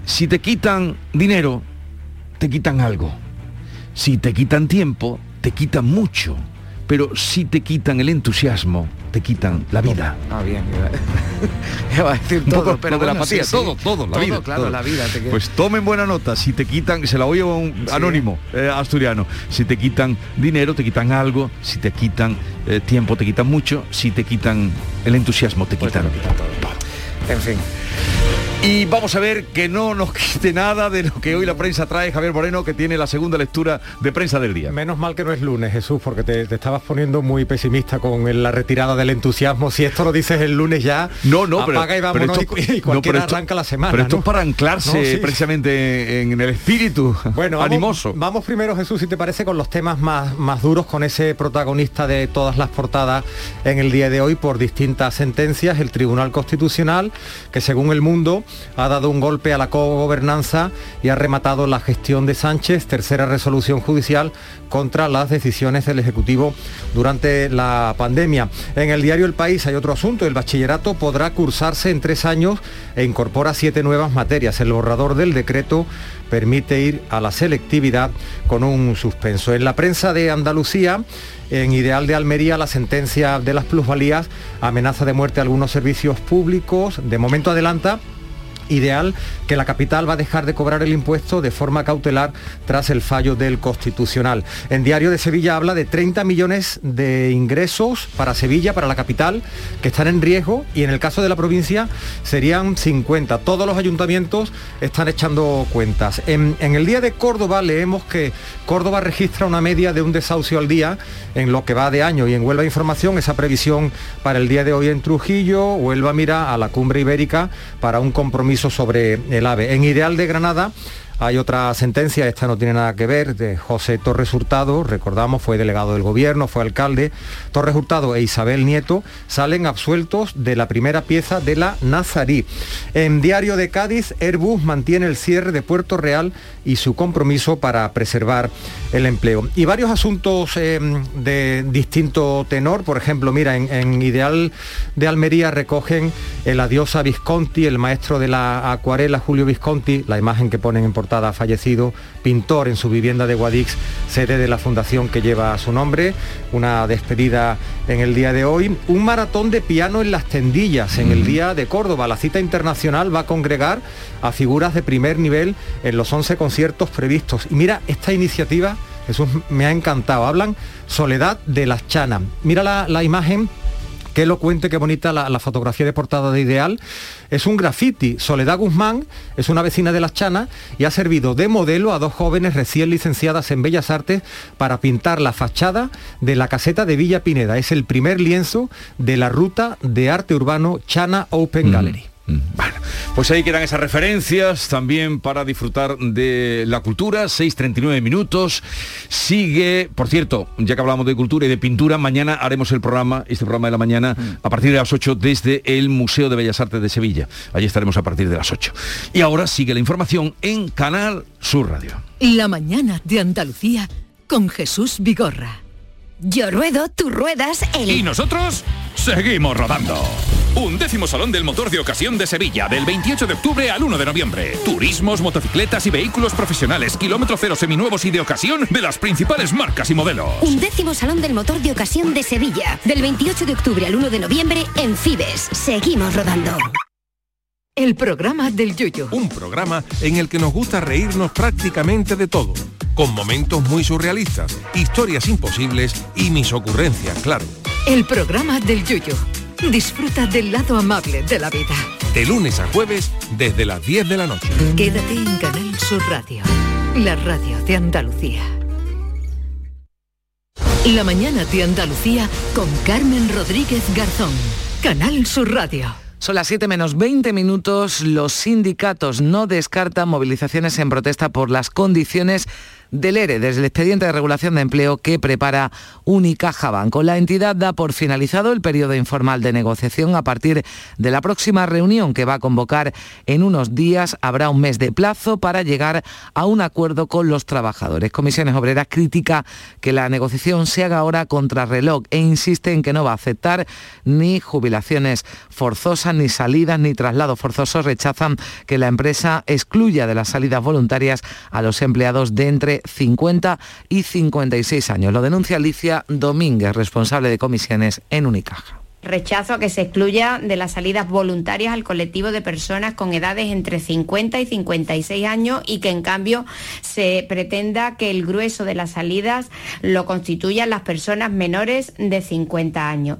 si te quitan dinero, te quitan algo. Si te quitan tiempo, te quitan mucho. Pero si te quitan el entusiasmo, te quitan la vida. Ah, bien, iba, a decir todo, poco pero de la apatía, sí, sí. todo, todo, la vida. claro, todo. la vida. te Pues tomen buena nota, si te quitan, se la oye a un anónimo eh, asturiano, si te quitan dinero, te quitan algo, si te quitan eh, tiempo, te quitan mucho, si te quitan el entusiasmo, te quitan todo. En fin. Y vamos a ver que no nos quite nada de lo que hoy la prensa trae Javier Moreno, que tiene la segunda lectura de prensa del día. Menos mal que no es lunes, Jesús, porque te, te estabas poniendo muy pesimista con la retirada del entusiasmo. Si esto lo dices el lunes ya, No, no, pero, apaga y pero vámonos esto- y, y no, cualquiera pero esto- arranca la semana. Pero esto ¿no? es para anclarse No, sí. precisamente en el espíritu Bueno, vamos, animoso. Vamos primero, Jesús, si te parece, con los temas más, más duros, con ese protagonista de todas las portadas en el día de hoy por distintas sentencias, el Tribunal Constitucional, que según el mundo ha dado un golpe a la cogobernanza y ha rematado la gestión de Sánchez, tercera resolución judicial contra las decisiones del Ejecutivo durante la pandemia. En el diario El País hay otro asunto, el bachillerato podrá cursarse en tres años e incorpora siete nuevas materias. El borrador del decreto permite ir a la selectividad con un suspenso. En la prensa de Andalucía, en Ideal de Almería, la sentencia de las plusvalías amenaza de muerte a algunos servicios públicos. De momento adelanta ideal que la capital va a dejar de cobrar el impuesto de forma cautelar tras el fallo del Constitucional. En Diario de Sevilla habla de 30 millones de ingresos para Sevilla, para la capital, que están en riesgo y en el caso de la provincia serían 50. Todos los ayuntamientos están echando cuentas. En, el día de Córdoba leemos que Córdoba registra una media de un desahucio al día en lo que va de año y en Huelva Información esa previsión para el día de hoy en Trujillo, Huelva mira a la cumbre ibérica para un compromiso sobre el AVE. En Ideal de Granada hay otra sentencia, esta no tiene nada que ver, de José Torres Hurtado, recordamos, fue delegado del gobierno, fue alcalde. Torres Hurtado e Isabel Nieto salen absueltos de la primera pieza de la Nazarí. En Diario de Cádiz, Airbus mantiene el cierre de Puerto Real y su compromiso para preservar el empleo. Y varios asuntos eh, de distinto tenor, por ejemplo, mira, en, Ideal de Almería recogen el adiós a Visconti, el maestro de la acuarela Julio Visconti, la imagen que ponen en fallecido, pintor en su vivienda de Guadix, sede de la fundación que lleva su nombre, una despedida en el día de hoy, un maratón de piano en las tendillas en el día de Córdoba. La cita internacional va a congregar a figuras de primer nivel en los 11 conciertos previstos. Y mira, esta iniciativa, Jesús, me ha encantado. Hablan Soledad de las Chanas. Mira la, la imagen qué elocuente, qué bonita la, la fotografía de portada de Ideal. Es un graffiti. Soledad Guzmán es una vecina de Las Chanas y ha servido de modelo a dos jóvenes recién licenciadas en Bellas Artes para pintar la fachada de la caseta de Villa Pineda. Es el primer lienzo de la ruta de arte urbano Chana Open Gallery. Bueno, pues ahí quedan esas referencias también para disfrutar de la cultura, 6.39 minutos. Sigue, por cierto, ya que hablamos de cultura y de pintura, mañana haremos el programa, este programa de la mañana, a partir de las 8 desde el Museo de Bellas Artes de Sevilla. Allí estaremos a partir de las 8. Y ahora sigue la información en Canal Sur Radio. La mañana de Andalucía con Jesús Vigorra. Yo ruedo, tú ruedas, el... Y nosotros seguimos rodando. Un décimo Salón del Motor de Ocasión de Sevilla, del 28 de octubre al 1 de noviembre. Turismos, motocicletas y vehículos profesionales, kilómetro cero seminuevos y de ocasión de las principales marcas y modelos. Un décimo Salón del Motor de Ocasión de Sevilla, del 28 de octubre al 1 de noviembre en Fibes. Seguimos rodando. El programa del Yoyo. Un programa en el que nos gusta reírnos prácticamente de todo, con momentos muy surrealistas, historias imposibles y mis ocurrencias, claro. El programa del Yoyo. Disfruta del lado amable de la vida. De lunes a jueves desde las 10 de la noche. Quédate en Canal Sur Radio, la radio de Andalucía. La mañana de Andalucía con Carmen Rodríguez Garzón. Canal Sur Radio. Son las 7 menos 20 minutos. Los sindicatos no descartan movilizaciones en protesta por las condiciones del ERE, desde el expediente de regulación de empleo que prepara Unicaja Banco. La entidad da por finalizado el periodo informal de negociación a partir de la próxima reunión que va a convocar en unos días. Habrá un mes de plazo para llegar a un acuerdo con los trabajadores. Comisiones Obreras critica que la negociación se haga ahora contra reloj e insiste en que no va a aceptar ni jubilaciones forzosas, ni salidas, ni traslados forzosos. Rechazan que la empresa excluya de las salidas voluntarias a los empleados de 50 y 56 años. Lo denuncia Alicia Domínguez, responsable de comisiones en Unicaja. Rechazo a que se excluya de las salidas voluntarias al colectivo de personas con edades entre 50 y 56 años y que en cambio se pretenda que el grueso de las salidas lo constituyan las personas menores de 50 años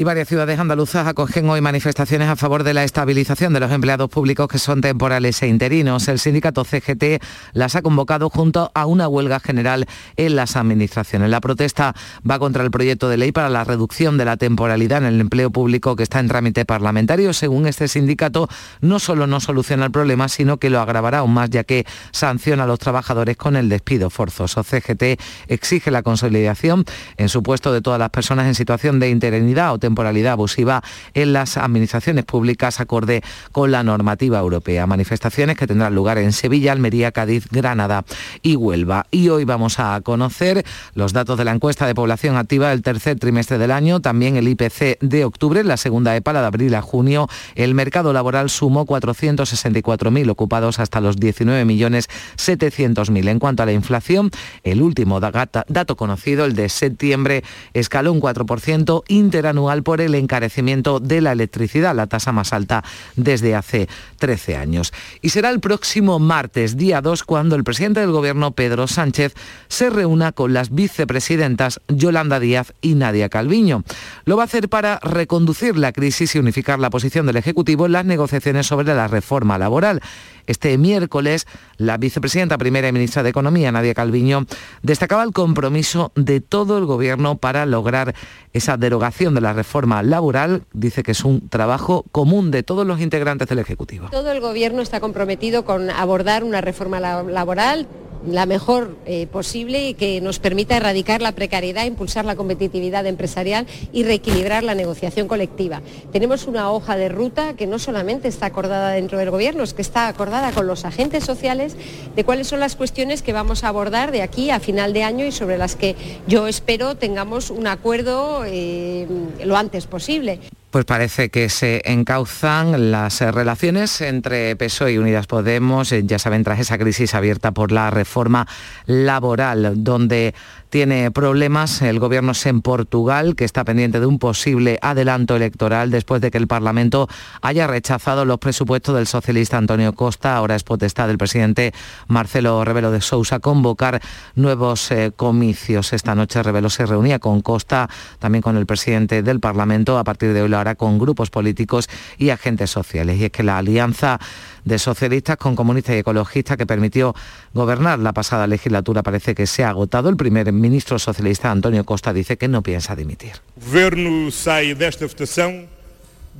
y varias ciudades andaluzas acogen hoy manifestaciones a favor de la estabilización de los empleados públicos que son temporales e interinos. El sindicato CGT las ha convocado junto a una huelga general en las administraciones. La protesta va contra el proyecto de ley para la reducción de la temporalidad en el empleo público que está en trámite parlamentario. Según este sindicato, no solo no soluciona el problema, sino que lo agravará aún más, ya que sanciona a los trabajadores con el despido forzoso. CGT exige la consolidación en su puesto de todas las personas en situación de interinidad o temporalidad abusiva en las administraciones públicas acorde con la normativa europea. Manifestaciones que tendrán lugar en Sevilla, Almería, Cádiz, Granada y Huelva. Y hoy vamos a conocer los datos de la encuesta de población activa del tercer trimestre del año, también el IPC de octubre, la segunda EPA, de abril a junio. El mercado laboral sumó 464.000 ocupados hasta los 19.700.000. En cuanto a la inflación, el último dato conocido, el de septiembre, escaló un 4% interanual por el encarecimiento de la electricidad, la tasa más alta desde hace 13 años. Y será el próximo martes, día 2, cuando el presidente del Gobierno, Pedro Sánchez, se reúna con las vicepresidentas Yolanda Díaz y Nadia Calviño. Lo va a hacer para reconducir la crisis y unificar la posición del Ejecutivo en las negociaciones sobre la reforma laboral. Este miércoles, la vicepresidenta primera y ministra de Economía, Nadia Calviño, destacaba el compromiso de todo el Gobierno para lograr esa derogación de la reforma laboral. Dice que es un trabajo común de todos los integrantes del Ejecutivo. Todo el Gobierno está comprometido con abordar una reforma laboral la mejor eh, posible y que nos permita erradicar la precariedad, impulsar la competitividad empresarial y reequilibrar la negociación colectiva. Tenemos una hoja de ruta que no solamente está acordada dentro del Gobierno, es que está acordada con los agentes sociales de cuáles son las cuestiones que vamos a abordar de aquí a final de año y sobre las que yo espero tengamos un acuerdo eh, lo antes posible. Pues parece que se encauzan las eh, relaciones entre PSOE y Unidas Podemos, eh, ya saben, tras esa crisis abierta por la reforma laboral, donde tiene problemas el gobierno en Portugal, que está pendiente de un posible adelanto electoral después de que el Parlamento haya rechazado los presupuestos del socialista Antonio Costa. Ahora es potestad del presidente Marcelo Rebelo de Sousa convocar nuevos eh, comicios. Esta noche Rebelo se reunía con Costa, también con el presidente del Parlamento. A partir de hoy lo hará con grupos políticos y agentes sociales. Y es que la alianza de socialistas con comunistas y ecologistas que permitió gobernar la pasada legislatura parece que se ha agotado. El primer ministro socialista Antonio Costa dice que no piensa dimitir.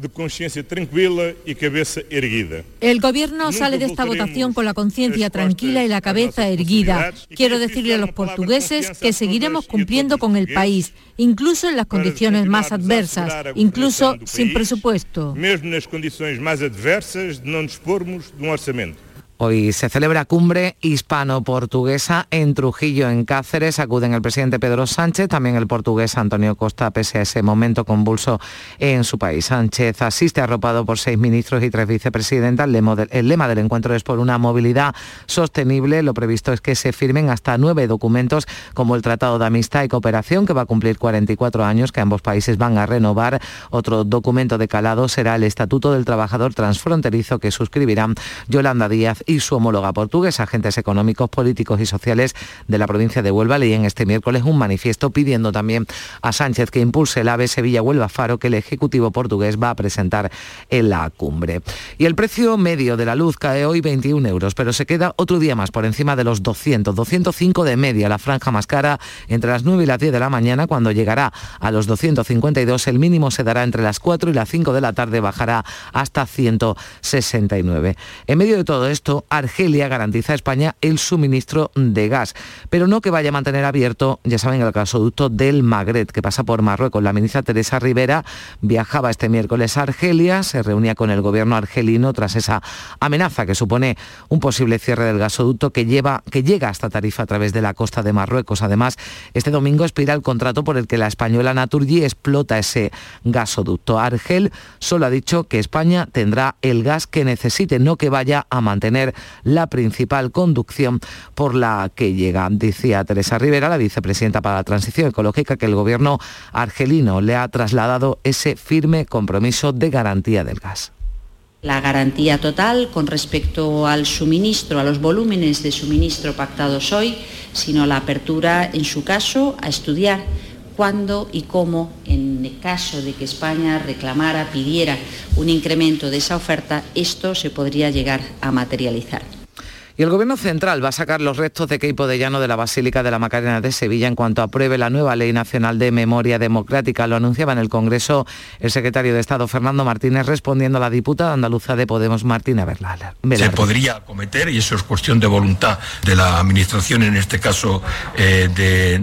De conciencia tranquila y cabeza erguida. El gobierno sale de esta votación con la conciencia tranquila y la cabeza erguida. Quiero decirle a los portugueses que seguiremos cumpliendo con el país, incluso en las condiciones más adversas, incluso sin presupuesto. Mesmo nas condições mais adversas de não dispormos de um orçamento. Hoy se celebra cumbre hispano-portuguesa en Trujillo, en Cáceres. Acuden el presidente Pedro Sánchez, también el portugués Antonio Costa, pese a ese momento convulso en su país. Sánchez asiste arropado por seis ministros y tres vicepresidentas. El lema del encuentro es por una movilidad sostenible. Lo previsto es que se firmen hasta nueve documentos, como el Tratado de Amistad y Cooperación, que va a cumplir 44 años, que ambos países van a renovar. Otro documento de calado será el Estatuto del Trabajador Transfronterizo, que suscribirán Yolanda Díaz y su homóloga portuguesa. Agentes económicos, políticos y sociales de la provincia de Huelva leían este miércoles un manifiesto pidiendo también a Sánchez que impulse el AVE Sevilla-Huelva-Faro que el Ejecutivo portugués va a presentar en la cumbre. Y el precio medio de la luz cae hoy 21 euros, pero se queda otro día más por encima de los 200, 205 de media, la franja más cara entre las 9 y las 10 de la mañana, cuando llegará a los 252, el mínimo se dará entre las 4 y las 5 de la tarde, bajará hasta 169. En medio de todo esto, Argelia garantiza a España el suministro de gas, pero no que vaya a mantener abierto, ya saben, el gasoducto del Magret, que pasa por Marruecos. La ministra Teresa Rivera viajaba este miércoles a Argelia, se reunía con el gobierno argelino tras esa amenaza que supone un posible cierre del gasoducto que, lleva, que llega hasta Tarifa a través de la costa de Marruecos. Además, este domingo expira el contrato por el que la española Naturgy explota ese gasoducto. Argel solo ha dicho que España tendrá el gas que necesite, no que vaya a mantener la principal conducción por la que llega. Decía Teresa Rivera, la vicepresidenta para la transición ecológica, que el gobierno argelino le ha trasladado ese firme compromiso de garantía del gas la garantía total con respecto al suministro, a los volúmenes de suministro pactados hoy, sino la apertura, en su caso, a estudiar cuándo y cómo, en el caso de que España reclamara, pidiera un incremento de esa oferta, esto se podría llegar a materializar. Y el Gobierno Central va a sacar los restos de Queipo de Llano de la Basílica de la Macarena de Sevilla en cuanto apruebe la nueva Ley Nacional de Memoria Democrática. Lo anunciaba en el Congreso el secretario de Estado Fernando Martínez respondiendo a la diputada andaluza de Podemos Martina Berlar. Se podría cometer, y eso es cuestión de voluntad de la Administración, en este caso eh,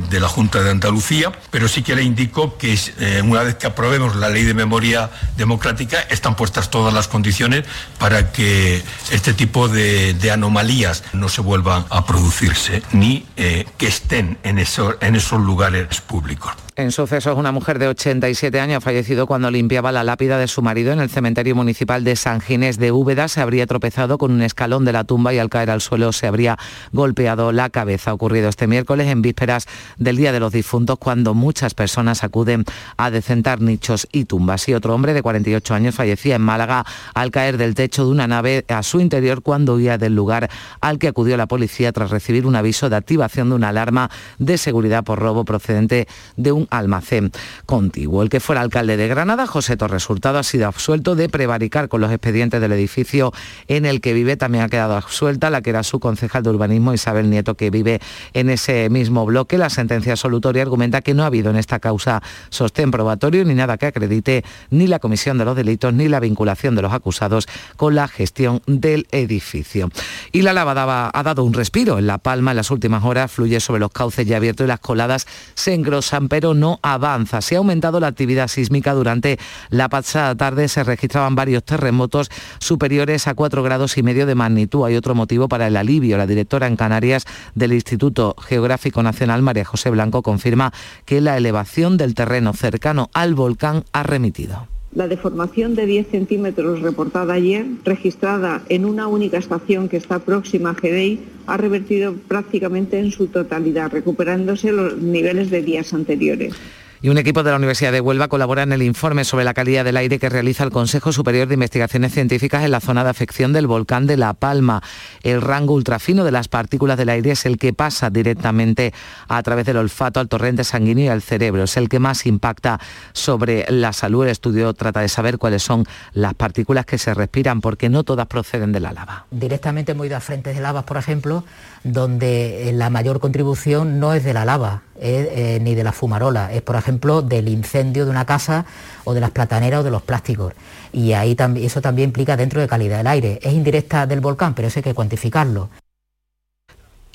de, la Junta de Andalucía, pero sí que le indico que eh, una vez que aprobemos la Ley de Memoria Democrática están puestas todas las condiciones para que este tipo de, de anomalías no se vuelvan a producirse ni eh, que estén en, en esos lugares públicos. En sucesos, una mujer de 87 años ha fallecido cuando limpiaba la lápida de su marido en el cementerio municipal de San Ginés de Úbeda. Se habría tropezado con un escalón de la tumba y al caer al suelo se habría golpeado la cabeza. Ocurrido este miércoles en vísperas del Día de los Difuntos cuando muchas personas acuden a decentar nichos y tumbas. Y otro hombre de 48 años fallecía en Málaga al caer del techo de una nave a su interior cuando huía del lugar al que acudió la policía tras recibir un aviso de activación de una alarma de seguridad por robo procedente de un almacén contiguo. El que fuera alcalde de Granada, José Torres Hurtado, ha sido absuelto de prevaricar con los expedientes del edificio en el que vive. También ha quedado absuelta la que era su concejal de urbanismo, Isabel Nieto, que vive en ese mismo bloque. La sentencia solutoria argumenta que no ha habido en esta causa sostén probatorio ni nada que acredite ni la comisión de los delitos ni la vinculación de los acusados con la gestión del edificio. Y la lava ha dado un respiro. En La Palma en las últimas horas fluye sobre los cauces ya abiertos y las coladas se engrosan, pero no avanza. Se ha aumentado la actividad sísmica durante la pasada tarde. Se registraban varios terremotos superiores a 4 grados y medio de magnitud. Hay otro motivo para el alivio. La directora en Canarias del Instituto Geográfico Nacional, María José Blanco, confirma que la elevación del terreno cercano al volcán ha remitido. La deformación de 10 centímetros reportada ayer, registrada en una única estación que está próxima a GDI, ha revertido prácticamente en su totalidad, recuperándose los niveles de días anteriores y un equipo de la Universidad de Huelva colabora en el informe sobre la calidad del aire que realiza el Consejo Superior de Investigaciones Científicas en la zona de afección del volcán de La Palma. El rango ultrafino de las partículas del aire es el que pasa directamente a través del olfato al torrente sanguíneo y al cerebro. Es el que más impacta sobre la salud. El estudio trata de saber cuáles son las partículas que se respiran porque no todas proceden de la lava. Directamente hemos ido a frentes de lavas, por ejemplo, donde la mayor contribución no es de la lava, eh, ni de la fumarola, es por ejemplo del incendio de una casa o de las plataneras o de los plásticos. Y ahí eso también implica dentro de calidad del aire. Es indirecta del volcán, pero eso hay que cuantificarlo.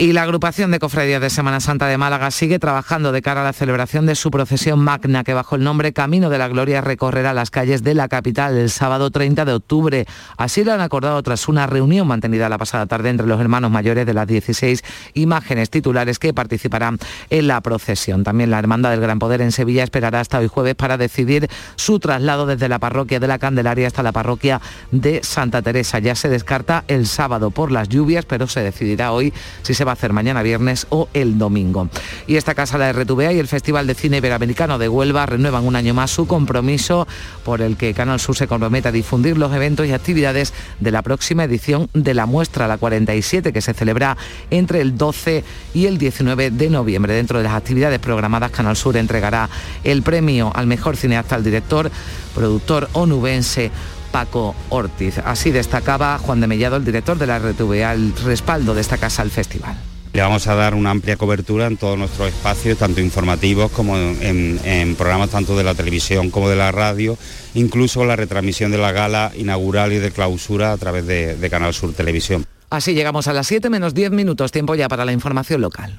Y la agrupación de cofradías de Semana Santa de Málaga sigue trabajando de cara a la celebración de su procesión magna que bajo el nombre Camino de la Gloria recorrerá las calles de la capital el sábado 30 de octubre. Así lo han acordado tras una reunión mantenida la pasada tarde entre los hermanos mayores de las 16 imágenes titulares que participarán en la procesión. También la Hermandad del Gran Poder en Sevilla esperará hasta hoy jueves para decidir su traslado desde la parroquia de la Candelaria hasta la parroquia de Santa Teresa. Ya se descarta el sábado por las lluvias, pero se decidirá hoy si se va hacer mañana viernes o el domingo. Y esta casa, la RTVA y el Festival de Cine Iberoamericano de Huelva renuevan un año más su compromiso por el que Canal Sur se compromete a difundir los eventos y actividades de la próxima edición de la muestra, la 47, que se celebra entre el 12 y el 19 de noviembre. Dentro de las actividades programadas, Canal Sur entregará el premio al mejor cineasta al director, productor onubense Paco Ortiz. Así destacaba Juan de Mellado, el director de la RTVA, el respaldo de esta casa al festival. Le vamos a dar una amplia cobertura en todos nuestros espacios, tanto informativos como en, programas tanto de la televisión como de la radio, incluso la retransmisión de la gala inaugural y de clausura a través de, de Canal Sur Televisión. Así llegamos a las 7 menos 10 minutos, tiempo ya para la información local.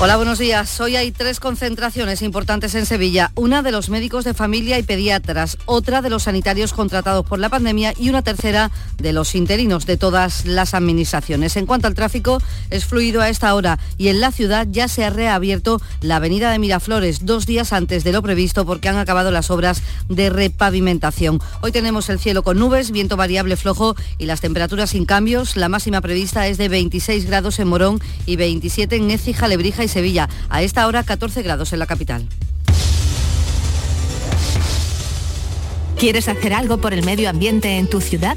Hola, buenos días. Hoy hay tres concentraciones importantes en Sevilla. Una de los médicos de familia y pediatras, otra de los sanitarios contratados por la pandemia y una tercera de los interinos de todas las administraciones. En cuanto al tráfico, es fluido a esta hora y en la ciudad ya se ha reabierto la avenida de Miraflores dos días antes de lo previsto porque han acabado las obras de repavimentación. Hoy tenemos el cielo con nubes, viento variable flojo y las temperaturas sin cambios. La máxima prevista es de 26 grados en Morón y 27 en Écija, Lebrija y Sevilla. A esta hora 14 grados en la capital. ¿Quieres hacer algo por el medio ambiente en tu ciudad?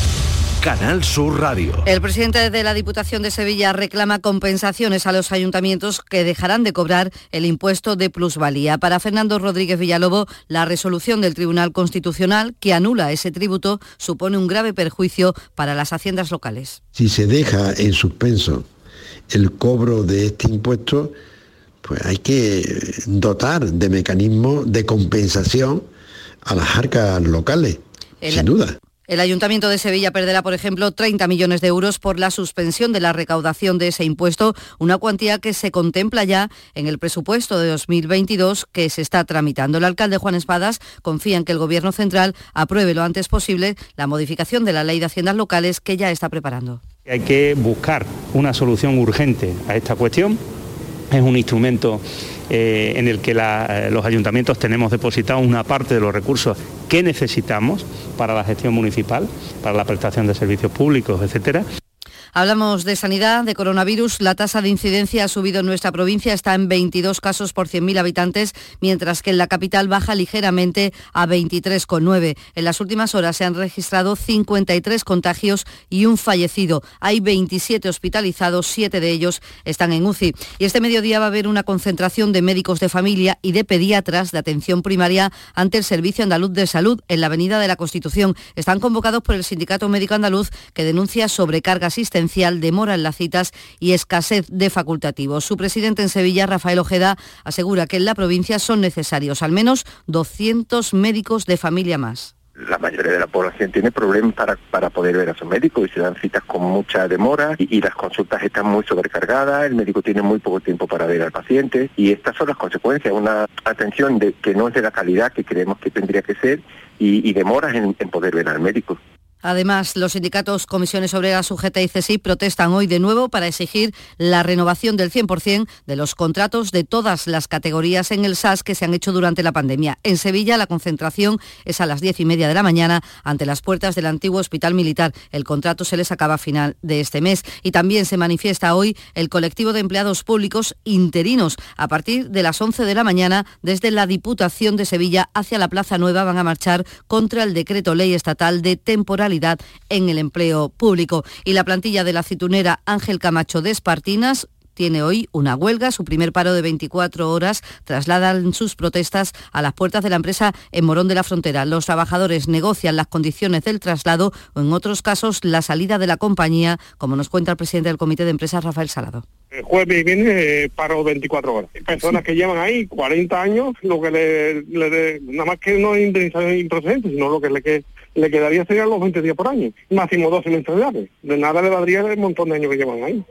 Canal Sur Radio. El presidente de la Diputación de Sevilla reclama compensaciones a los ayuntamientos que dejarán de cobrar el impuesto de plusvalía. Para Fernando Rodríguez Villalobo, la resolución del Tribunal Constitucional que anula ese tributo supone un grave perjuicio para las haciendas locales. Si se deja en suspenso el cobro de este impuesto, pues hay que dotar de mecanismos de compensación a las arcas locales, sin duda. El Ayuntamiento de Sevilla perderá, por ejemplo, 30 millones de euros por la suspensión de la recaudación de ese impuesto, una cuantía que se contempla ya en el presupuesto de 2022 que se está tramitando. El alcalde Juan Espadas confía en que el Gobierno central apruebe lo antes posible la modificación de la ley de haciendas locales que ya está preparando. Hay que buscar una solución urgente a esta cuestión. Es un instrumento eh, en el que eh, los ayuntamientos tenemos depositado una parte de los recursos que necesitamos para la gestión municipal, para la prestación de servicios públicos, etcétera. Hablamos de sanidad, de coronavirus. La tasa de incidencia ha subido en nuestra provincia, está en 22 casos por 100.000 habitantes, mientras que en la capital baja ligeramente a 23,9. En las últimas horas se han registrado 53 contagios y un fallecido. Hay 27 hospitalizados, 7 de ellos están en UCI. Y este mediodía va a haber una concentración de médicos de familia y de pediatras de atención primaria ante el Servicio Andaluz de Salud en la Avenida de la Constitución. Están convocados por el Sindicato Médico Andaluz que denuncia sobrecarga asistencial demora en las citas y escasez de facultativos. Su presidente en Sevilla, Rafael Ojeda, asegura que en la provincia son necesarios al menos 200 médicos de familia más la mayoría de la población tiene problemas para, para poder ver a su médico y se dan citas con mucha demora y, las consultas están muy sobrecargadas, el médico tiene muy poco tiempo para ver al paciente y estas son las consecuencias, una atención que no es de la calidad que creemos que tendría que ser y, demoras en poder ver al médico. Además, los sindicatos Comisiones Obreras, Sujeta y CESI protestan hoy de nuevo para exigir la renovación del 100% de los contratos de todas las categorías en el SAS que se han hecho durante la pandemia. En Sevilla, la concentración es a las diez y media de la mañana ante las puertas del antiguo Hospital Militar. El contrato se les acaba a final de este mes. Y también se manifiesta hoy el colectivo de empleados públicos interinos. A partir de las 11 de la mañana, desde la Diputación de Sevilla hacia la Plaza Nueva, van a marchar contra el decreto ley estatal de temporal en el empleo público. Y la plantilla de la citunera Ángel Camacho de Espartinas tiene hoy una huelga, su primer paro de 24 horas, trasladan sus protestas a las puertas de la empresa en Morón de la Frontera. Los trabajadores negocian las condiciones del traslado o en otros casos la salida de la compañía, como nos cuenta el presidente del Comité de Empresas, Rafael Salado. El jueves viene eh, paro 24 horas. Personas que llevan ahí 40 años, lo que le, le nada más que no es indemnización improcedente, sino lo que le, que le quedaría serían los 20 días por año, máximo 12 mensualidades. De nada le valdría el montón de años que llevan ahí.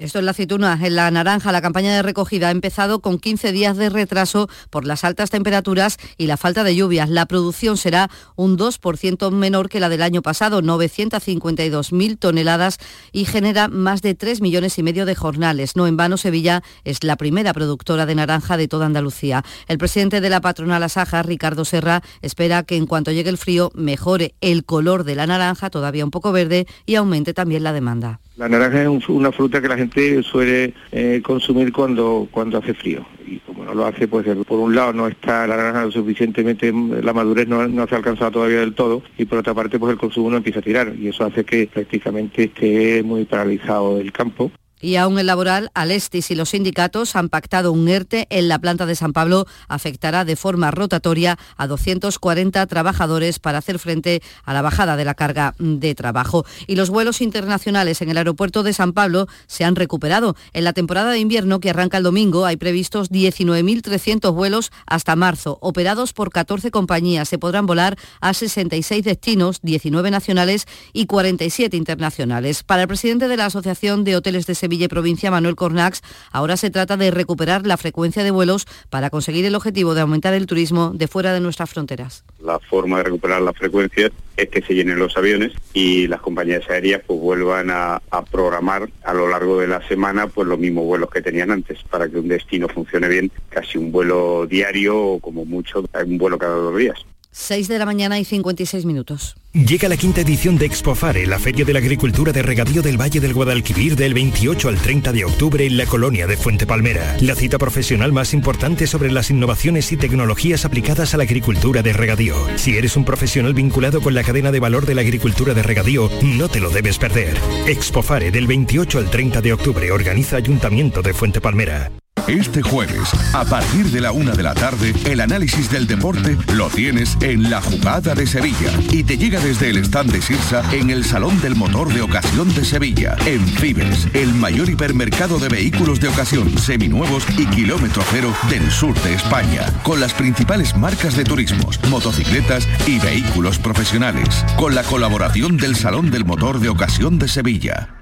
Esto es la aceituna. En la naranja, la campaña de recogida ha empezado con 15 días de retraso por las altas temperaturas y la falta de lluvias. La producción será un 2% menor que la del año pasado, 952.000 toneladas y genera más de 3 millones y medio de jornales. No en vano, Sevilla es la primera productora de naranja de toda Andalucía. El presidente de la patronal Asaja, Ricardo Serra, espera que en cuanto llegue el frío mejore el color de la naranja, todavía un poco verde, y aumente también la demanda. La naranja es una fruta que la gente suele eh, consumir cuando, cuando hace frío. Y como no lo hace, pues por un lado no está la naranja lo suficientemente, la madurez no, no se ha alcanzado todavía del todo, y por otra parte, pues el consumo no empieza a tirar. Y eso hace que prácticamente esté muy paralizado el campo. Y aún el laboral, Alestis y los sindicatos han pactado un ERTE en la planta de San Pablo. Afectará de forma rotatoria a 240 trabajadores para hacer frente a la bajada de la carga de trabajo. Y los vuelos internacionales en el aeropuerto de San Pablo se han recuperado. En la temporada de invierno que arranca el domingo hay previstos 19.300 vuelos hasta marzo, operados por 14 compañías. Se podrán volar a 66 destinos, 19 nacionales y 47 internacionales. Para el presidente de la Asociación de Hoteles de Sevilla, Villa Provincia, Manuel Cornax, ahora se trata de recuperar la frecuencia de vuelos para conseguir el objetivo de aumentar el turismo de fuera de nuestras fronteras. La forma de recuperar la frecuencia es que se llenen los aviones y las compañías aéreas pues vuelvan a, a programar a lo largo de la semana pues los mismos vuelos que tenían antes para que un destino funcione bien, casi un vuelo diario o como mucho un vuelo cada dos días. 6 de la mañana y 56 minutos. Llega la quinta edición de Expofare, la Feria de la Agricultura de Regadío del Valle del Guadalquivir del 28 al 30 de octubre en la colonia de Fuente Palmera. La cita profesional más importante sobre las innovaciones y tecnologías aplicadas a la agricultura de regadío. Si eres un profesional vinculado con la cadena de valor de la agricultura de regadío, no te lo debes perder. Expofare del 28 al 30 de octubre organiza Ayuntamiento de Fuente Palmera. Este jueves, a partir de la una de la tarde, el análisis del deporte lo tienes en la jugada de Sevilla y te llega desde el stand de Sirsa en el Salón del Motor de Ocasión de Sevilla, en Fibes, el mayor hipermercado de vehículos de ocasión, seminuevos y kilómetro cero del sur de España, con las principales marcas de turismos, motocicletas y vehículos profesionales, con la colaboración del Salón del Motor de Ocasión de Sevilla.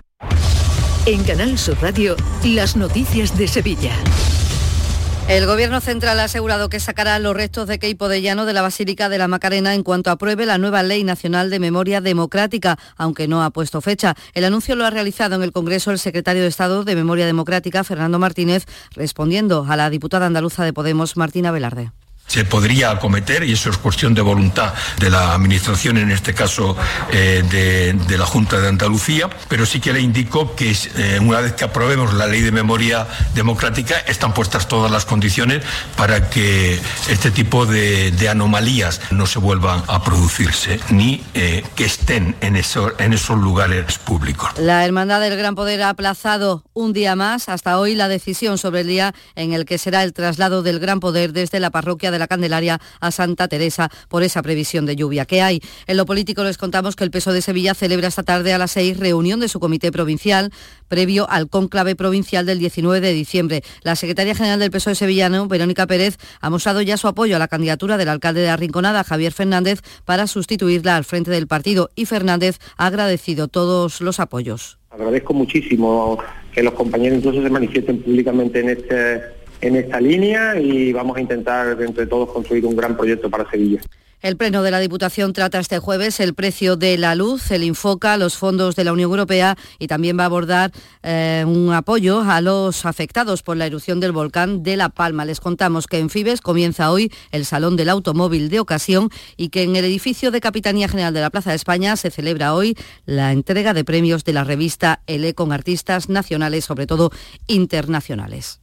En Canal Sur Radio, las noticias de Sevilla. El Gobierno Central ha asegurado que sacará los restos de Keipo de Llano de la Basílica de la Macarena en cuanto apruebe la nueva Ley Nacional de Memoria Democrática, aunque no ha puesto fecha. El anuncio lo ha realizado en el Congreso el secretario de Estado de Memoria Democrática, Fernando Martínez, respondiendo a la diputada andaluza de Podemos, Martina Velarde. Se podría acometer y eso es cuestión de voluntad de la Administración, en este caso eh, de, la Junta de Andalucía, pero sí que le indico que eh, una vez que aprobemos la ley de memoria democrática están puestas todas las condiciones para que este tipo de, anomalías no se vuelvan a producirse ni eh, que estén en, en esos lugares públicos. La Hermandad del Gran Poder ha aplazado un día más hasta hoy la decisión sobre el día en el que será el traslado del Gran Poder desde la parroquia de la Candelaria a Santa Teresa por esa previsión de lluvia que hay. En lo político les contamos que el peso de Sevilla celebra esta tarde a las seis reunión de su comité provincial previo al cónclave provincial del 19 de diciembre. La secretaria general del PSOE sevillano, Verónica Pérez, ha mostrado ya su apoyo a la candidatura del alcalde de Arrinconada, Javier Fernández, para sustituirla al frente del partido y Fernández ha agradecido todos los apoyos. Agradezco muchísimo que los compañeros incluso se manifiesten públicamente en este en esta línea y vamos a intentar entre todos construir un gran proyecto para Sevilla. El Pleno de la Diputación trata este jueves el precio de la luz, el Infoca, los fondos de la Unión Europea y también va a abordar eh, un apoyo a los afectados por la erupción del volcán de La Palma. Les contamos que en Fibes comienza hoy el Salón del Automóvil de Ocasión y que en el edificio de Capitanía General de la Plaza de España se celebra hoy la entrega de premios de la revista ELE con artistas nacionales, sobre todo internacionales.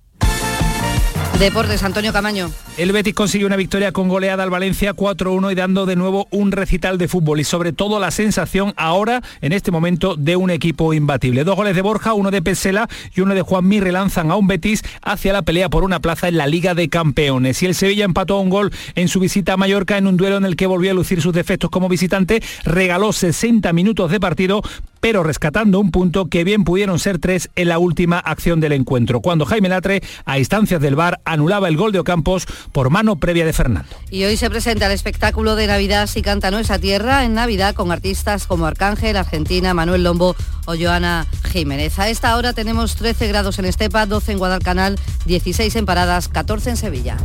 Deportes, Antonio Camaño. El Betis consiguió una victoria con goleada al Valencia 4-1 y dando de nuevo un recital de fútbol y sobre todo la sensación ahora, en este momento, de un equipo imbatible. Dos goles de Borja, uno de Pesela y uno de Juan Mir relanzan a un Betis hacia la pelea por una plaza en la Liga de Campeones. Y el Sevilla empató un gol en su visita a Mallorca en un duelo en el que volvió a lucir sus defectos como visitante, regaló 60 minutos de partido, pero rescatando un punto que bien pudieron ser tres en la última acción del encuentro, cuando Jaime Latre, a instancias del VAR, anulaba el gol de Ocampos por mano previa de Fernando. Y hoy se presenta el espectáculo de Navidad Si canta nuestra tierra en Navidad con artistas como Arcángel, Argentina, Manuel Lombo o Joana Jiménez. A esta hora tenemos 13 grados en Estepa, 12 en Guadalcanal, 16 en Paradas, 14 en Sevilla.